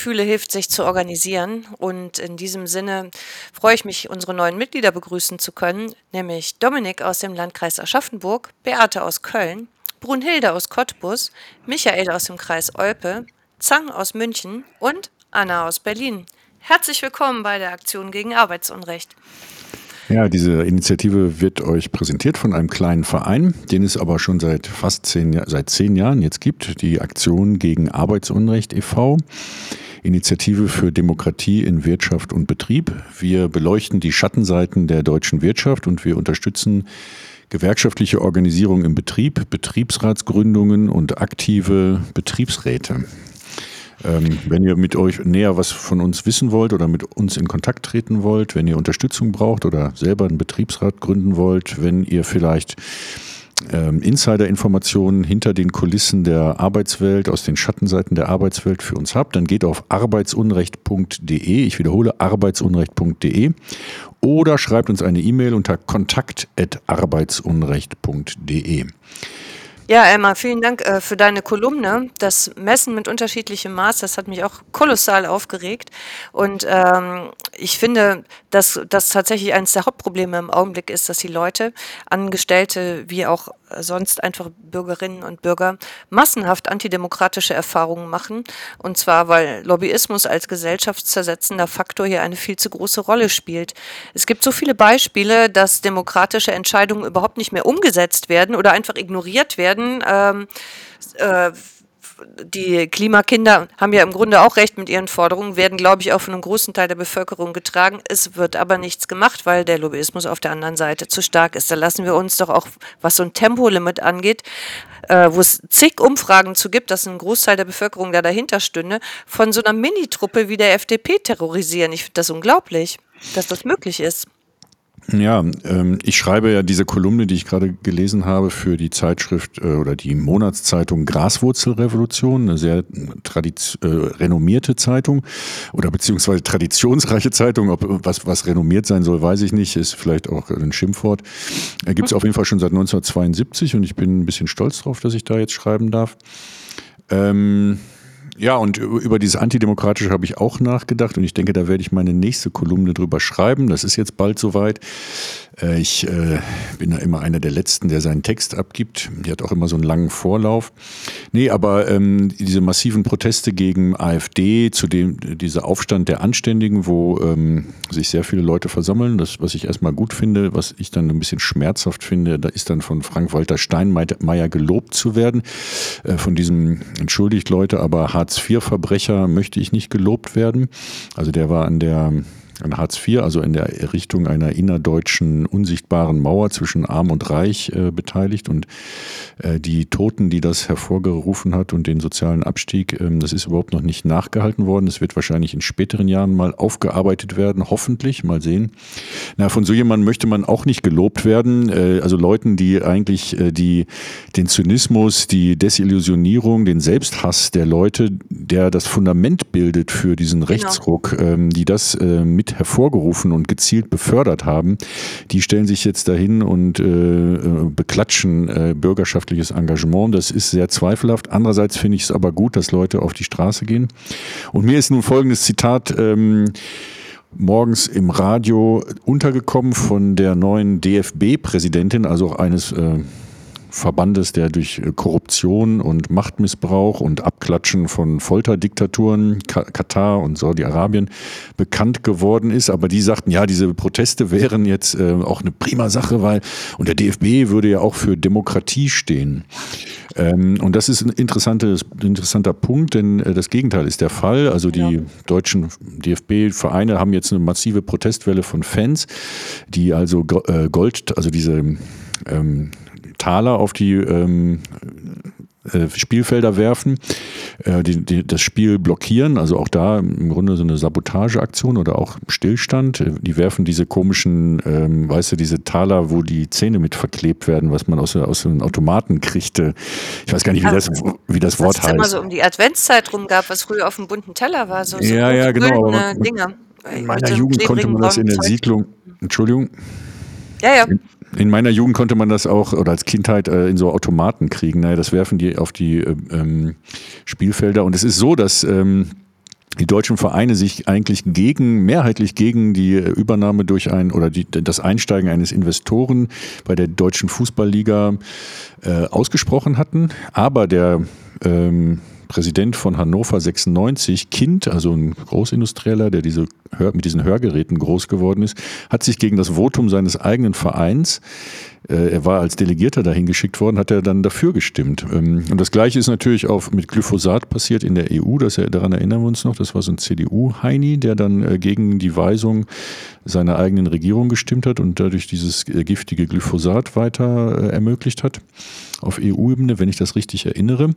Ohnmachtsgefühle hilft sich zu organisieren und in diesem Sinne freue ich mich, unsere neuen Mitglieder begrüßen zu können, nämlich Dominik aus dem Landkreis Aschaffenburg, Beate aus Köln, Brunhilde aus Cottbus, Michael aus dem Kreis Olpe, Zang aus München und Anna aus Berlin. Herzlich willkommen bei der Aktion gegen Arbeitsunrecht. Ja, diese Initiative wird euch präsentiert von einem kleinen Verein, den es aber schon seit fast zehn, seit zehn Jahren jetzt gibt, die Aktion gegen Arbeitsunrecht e.V. Initiative für Demokratie in Wirtschaft und Betrieb. Wir beleuchten die Schattenseiten der deutschen Wirtschaft und wir unterstützen gewerkschaftliche Organisierung im Betrieb, Betriebsratsgründungen und aktive Betriebsräte. Ähm, wenn ihr mit euch näher was von uns wissen wollt oder mit uns in Kontakt treten wollt, wenn ihr Unterstützung braucht oder selber einen Betriebsrat gründen wollt, wenn ihr vielleicht ähm, Insider-Informationen hinter den Kulissen der Arbeitswelt, aus den Schattenseiten der Arbeitswelt für uns habt, dann geht auf arbeitsunrecht.de. Ich wiederhole arbeitsunrecht.de oder schreibt uns eine E-Mail unter kontakt.arbeitsunrecht.de. Ja, Emma, vielen Dank äh, für deine Kolumne. Das Messen mit unterschiedlichem Maß, das hat mich auch kolossal aufgeregt. Und ähm, ich finde, dass das tatsächlich eines der Hauptprobleme im Augenblick ist, dass die Leute, Angestellte wie auch sonst einfach Bürgerinnen und Bürger, massenhaft antidemokratische Erfahrungen machen. Und zwar, weil Lobbyismus als gesellschaftszersetzender Faktor hier eine viel zu große Rolle spielt. Es gibt so viele Beispiele, dass demokratische Entscheidungen überhaupt nicht mehr umgesetzt werden oder einfach ignoriert werden. Ähm, äh, die Klimakinder haben ja im Grunde auch recht mit ihren Forderungen, werden, glaube ich, auch von einem großen Teil der Bevölkerung getragen. Es wird aber nichts gemacht, weil der Lobbyismus auf der anderen Seite zu stark ist. Da lassen wir uns doch auch, was so ein Tempolimit angeht, äh, wo es zig Umfragen zu gibt, dass ein Großteil der Bevölkerung da dahinter stünde, von so einer Minitruppe wie der FDP terrorisieren. Ich finde das unglaublich, dass das möglich ist. Ja, ähm, ich schreibe ja diese Kolumne, die ich gerade gelesen habe, für die Zeitschrift äh, oder die Monatszeitung Graswurzelrevolution, eine sehr äh, renommierte Zeitung oder beziehungsweise traditionsreiche Zeitung. Ob was, was renommiert sein soll, weiß ich nicht, ist vielleicht auch ein Schimpfwort. Äh, Gibt es auf jeden Fall schon seit 1972 und ich bin ein bisschen stolz drauf, dass ich da jetzt schreiben darf. Ähm, ja, und über dieses Antidemokratische habe ich auch nachgedacht und ich denke, da werde ich meine nächste Kolumne drüber schreiben. Das ist jetzt bald soweit. Äh, ich äh, bin da immer einer der Letzten, der seinen Text abgibt. Die hat auch immer so einen langen Vorlauf. Nee, aber ähm, diese massiven Proteste gegen AfD, zu dem dieser Aufstand der Anständigen, wo ähm, sich sehr viele Leute versammeln, das, was ich erstmal gut finde, was ich dann ein bisschen schmerzhaft finde, da ist dann von Frank-Walter Steinmeier gelobt zu werden. Äh, von diesem, entschuldigt Leute, aber Hartz-IV-Verbrecher möchte ich nicht gelobt werden. Also der war an der an Hartz IV, also in der Errichtung einer innerdeutschen unsichtbaren Mauer zwischen Arm und Reich äh, beteiligt. Und äh, die Toten, die das hervorgerufen hat und den sozialen Abstieg, ähm, das ist überhaupt noch nicht nachgehalten worden. Das wird wahrscheinlich in späteren Jahren mal aufgearbeitet werden, hoffentlich, mal sehen. Na, von so jemandem möchte man auch nicht gelobt werden. Äh, also Leuten, die eigentlich äh, die, den Zynismus, die Desillusionierung, den Selbsthass der Leute, der das Fundament bildet für diesen genau. Rechtsruck, genau. ähm, die das äh, mit mit hervorgerufen und gezielt befördert haben, die stellen sich jetzt dahin und äh, äh, beklatschen äh, bürgerschaftliches Engagement. Das ist sehr zweifelhaft. Andererseits finde ich es aber gut, dass Leute auf die Straße gehen. Und mir ist nun folgendes Zitat ähm, morgens im Radio untergekommen von der neuen DFB-Präsidentin, also eines äh, Verbandes, der durch äh, Korruption und Machtmissbrauch und Abklatschen von Folterdiktaturen, Katar und Saudi-Arabien, bekannt geworden ist. Aber die sagten, ja, diese Proteste wären jetzt äh, auch eine prima Sache, weil, und der DFB würde ja auch für Demokratie stehen. Ähm, und das ist ein interessanter Punkt, denn äh, das Gegenteil ist der Fall. Also die ja. deutschen DFB-Vereine haben jetzt eine massive Protestwelle von Fans, die also Gold, also diese ähm, Taler auf die ähm, äh, Spielfelder werfen, äh, die, die, das Spiel blockieren, also auch da im Grunde so eine Sabotageaktion oder auch Stillstand. Die werfen diese komischen, ähm, weißt du, diese Taler, wo die Zähne mit verklebt werden, was man aus, aus den Automaten kriegte. Ich weiß gar nicht, wie das, wie das Wort heißt. Was es immer so um die Adventszeit rum gab, was früher auf dem bunten Teller war. So, so ja, ja, genau. Dinger. In meiner Jugend konnte man das in der Siedlung, Entschuldigung. Ja, ja. In meiner Jugend konnte man das auch oder als Kindheit äh, in so Automaten kriegen. Naja, das werfen die auf die äh, ähm, Spielfelder. Und es ist so, dass ähm, die deutschen Vereine sich eigentlich gegen, mehrheitlich gegen die Übernahme durch ein oder die, das Einsteigen eines Investoren bei der deutschen Fußballliga äh, ausgesprochen hatten. Aber der ähm, Präsident von Hannover 96, Kind, also ein Großindustrieller, der diese mit diesen Hörgeräten groß geworden ist, hat sich gegen das Votum seines eigenen Vereins er war als Delegierter dahin geschickt worden, hat er dann dafür gestimmt. Ähm, und das Gleiche ist natürlich auch mit Glyphosat passiert in der EU. Das, daran erinnern wir uns noch. Das war so ein CDU-Heini, der dann äh, gegen die Weisung seiner eigenen Regierung gestimmt hat und dadurch dieses äh, giftige Glyphosat weiter ermöglicht hat auf EU-Ebene, wenn ich das richtig erinnere.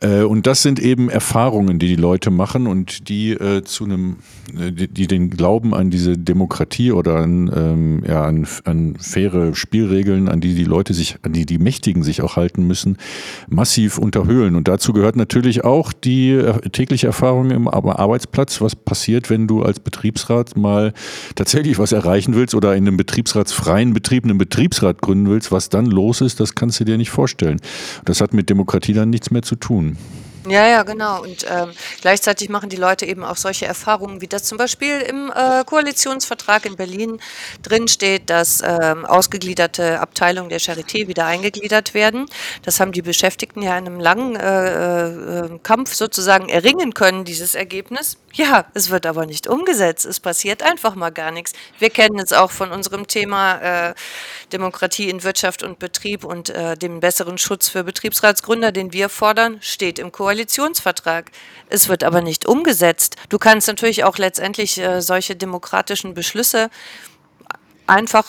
Und das sind eben Erfahrungen, die die Leute machen und die zu einem, die den Glauben an diese Demokratie oder an, ähm, ja, an, an faire Spielregeln Regeln, an die die Leute sich, an die die Mächtigen sich auch halten müssen, massiv unterhöhlen. Und dazu gehört natürlich auch die äh, tägliche Erfahrung im Arbeitsplatz. Was passiert, wenn du als Betriebsrat mal tatsächlich was erreichen willst oder in einem betriebsratsfreien Betrieb einen Betriebsrat gründen willst? Was dann los ist, das kannst du dir nicht vorstellen. Das hat mit Demokratie dann nichts mehr zu tun. Ja, ja, genau. Und ähm, gleichzeitig machen die Leute eben auch solche Erfahrungen, wie das zum Beispiel im äh, Koalitionsvertrag in Berlin drin steht, dass ähm, ausgegliederte Abteilungen der Charité wieder eingegliedert werden. Das haben die Beschäftigten ja in einem langen äh, äh, Kampf sozusagen erringen können, dieses Ergebnis. Ja, es wird aber nicht umgesetzt. Es passiert einfach mal gar nichts. Wir kennen es auch von unserem Thema äh, Demokratie in Wirtschaft und Betrieb und äh, dem besseren Schutz für Betriebsratsgründer, den wir fordern, steht im Koalitionsvertrag. Koalitionsvertrag. Es wird aber nicht umgesetzt. Du kannst natürlich auch letztendlich äh, solche demokratischen Beschlüsse einfach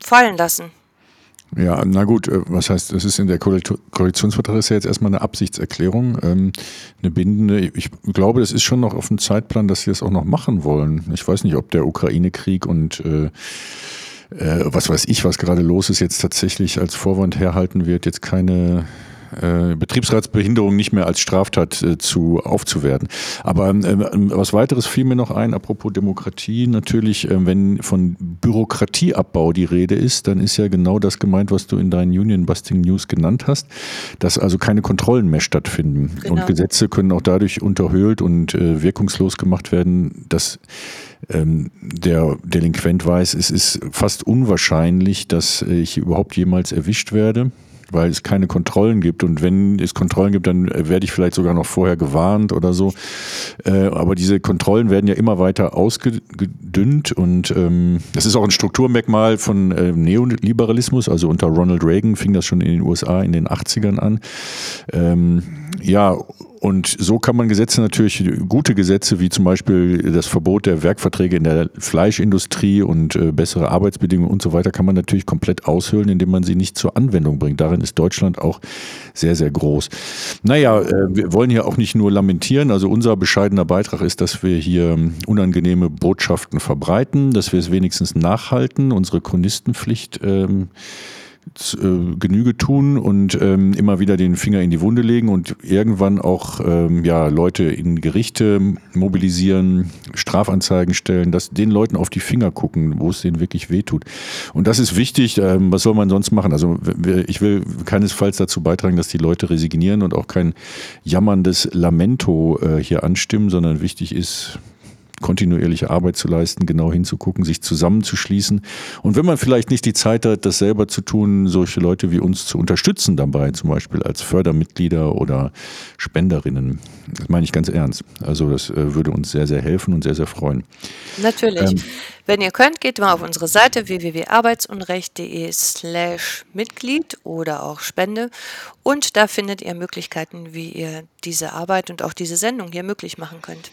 fallen lassen. Ja, na gut, äh, was heißt, das ist in der Koalitionsvertrag ist ja jetzt erstmal eine Absichtserklärung, ähm, eine bindende. Ich glaube, das ist schon noch auf dem Zeitplan, dass sie das auch noch machen wollen. Ich weiß nicht, ob der Ukraine-Krieg und äh, äh, was weiß ich, was gerade los ist, jetzt tatsächlich als Vorwand herhalten wird, jetzt keine äh, Betriebsratsbehinderung nicht mehr als Straftat äh, zu aufzuwerten. Aber äh, was weiteres fiel mir noch ein, apropos Demokratie, natürlich, äh, wenn von Bürokratieabbau die Rede ist, dann ist ja genau das gemeint, was du in deinen Union Busting News genannt hast, dass also keine Kontrollen mehr stattfinden. Genau. Und Gesetze können auch dadurch unterhöhlt und äh, wirkungslos gemacht werden, dass ähm, der Delinquent weiß, es ist fast unwahrscheinlich, dass ich überhaupt jemals erwischt werde weil es keine Kontrollen gibt. Und wenn es Kontrollen gibt, dann werde ich vielleicht sogar noch vorher gewarnt oder so. Äh, aber diese Kontrollen werden ja immer weiter ausgedünnt und ähm, das ist auch ein Strukturmerkmal von äh, Neoliberalismus. Also unter Ronald Reagan fing das schon in den USA in den 80ern an. Ähm, ja, und so kann man Gesetze natürlich, gute Gesetze wie zum Beispiel das Verbot der Werkverträge in der Fleischindustrie und äh, bessere Arbeitsbedingungen und so weiter, kann man natürlich komplett aushöhlen, indem man sie nicht zur Anwendung bringt. Darin ist Deutschland auch sehr, sehr groß. Naja, äh, wir wollen hier auch nicht nur lamentieren. Also unser bescheidener Beitrag ist, dass wir hier ähm, unangenehme Botschaften verbreiten, dass wir es wenigstens nachhalten, unsere Chronistenpflicht ähm, äh, Genüge tun und ähm, immer wieder den Finger in die Wunde legen und irgendwann auch ähm, ja, Leute in Gerichte mobilisieren, Strafanzeigen stellen, dass den Leuten auf die Finger gucken, wo es denen wirklich wehtut. Und das ist wichtig. Ähm, was soll man sonst machen? Also ich will keinesfalls dazu beitragen, dass die Leute resignieren und auch kein jammerndes Lamento äh, hier anstimmen, sondern wichtig ist, kontinuierliche Arbeit zu leisten, genau hinzugucken, sich zusammenzuschließen. Und wenn man vielleicht nicht die Zeit hat, das selber zu tun, solche Leute wie uns zu unterstützen dabei, zum Beispiel als Fördermitglieder oder Spenderinnen. Das meine ich ganz ernst. Also das äh, würde uns sehr, sehr helfen und sehr, sehr freuen. Natürlich. Ähm, wenn ihr könnt, geht mal auf unsere Seite www.arbeitsunrecht.de slash Mitglied oder auch Spende und da findet ihr Möglichkeiten, wie ihr diese Arbeit und auch diese Sendung hier möglich machen könnt.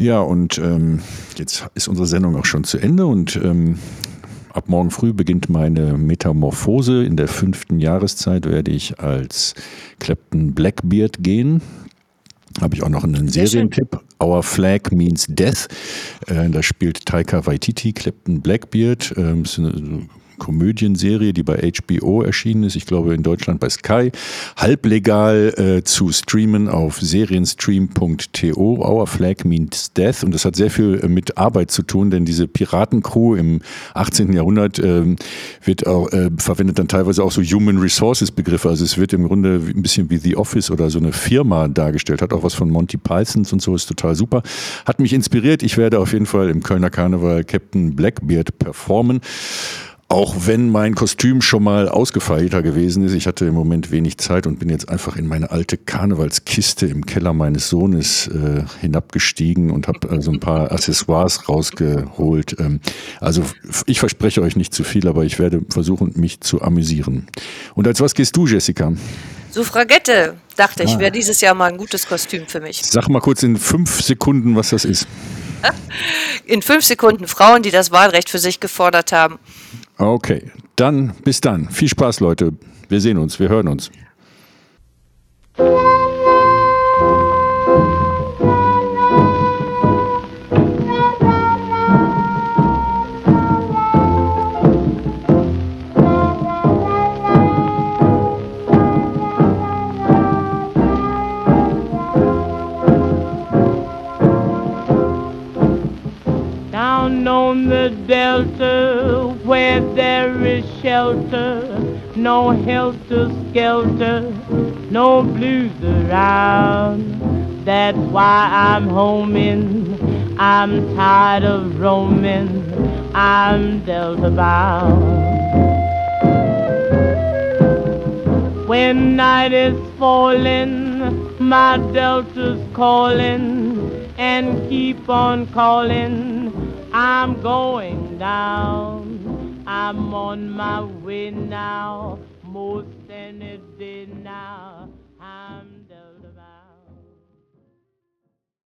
Ja, und ähm, jetzt ist unsere Sendung auch schon zu Ende und ähm, ab morgen früh beginnt meine Metamorphose. In der fünften Jahreszeit werde ich als Clapton Blackbeard gehen. Habe ich auch noch einen Serientipp. Our Flag Means Death. Äh, da spielt Taika Waititi, Clapton Blackbeard. Ähm, ist eine Komödienserie, die bei HBO erschienen ist, ich glaube in Deutschland bei Sky, halblegal äh, zu streamen auf serienstream.to. Our Flag Means Death. Und das hat sehr viel äh, mit Arbeit zu tun, denn diese Piratencrew im 18. Jahrhundert äh, wird auch, äh, verwendet dann teilweise auch so Human Resources Begriffe. Also es wird im Grunde ein bisschen wie The Office oder so eine Firma dargestellt. Hat auch was von Monty Pythons und so, ist total super. Hat mich inspiriert. Ich werde auf jeden Fall im Kölner Karneval Captain Blackbeard performen. Auch wenn mein Kostüm schon mal ausgefeilter gewesen ist, ich hatte im Moment wenig Zeit und bin jetzt einfach in meine alte Karnevalskiste im Keller meines Sohnes äh, hinabgestiegen und habe also ein paar Accessoires rausgeholt. Ähm, also ich verspreche euch nicht zu viel, aber ich werde versuchen, mich zu amüsieren. Und als was gehst du, Jessica? Suffragette, dachte ich, ah. wäre dieses Jahr mal ein gutes Kostüm für mich. Sag mal kurz in fünf Sekunden, was das ist. In fünf Sekunden Frauen, die das Wahlrecht für sich gefordert haben. Okay, dann bis dann. Viel Spaß, Leute. Wir sehen uns, wir hören uns. Shelter, no helter skelter, no blues around. That's why I'm homing. I'm tired of roaming. I'm Delta bound. When night is falling, my Delta's calling and keep on calling. I'm going down. I'm on my way now, most any day now.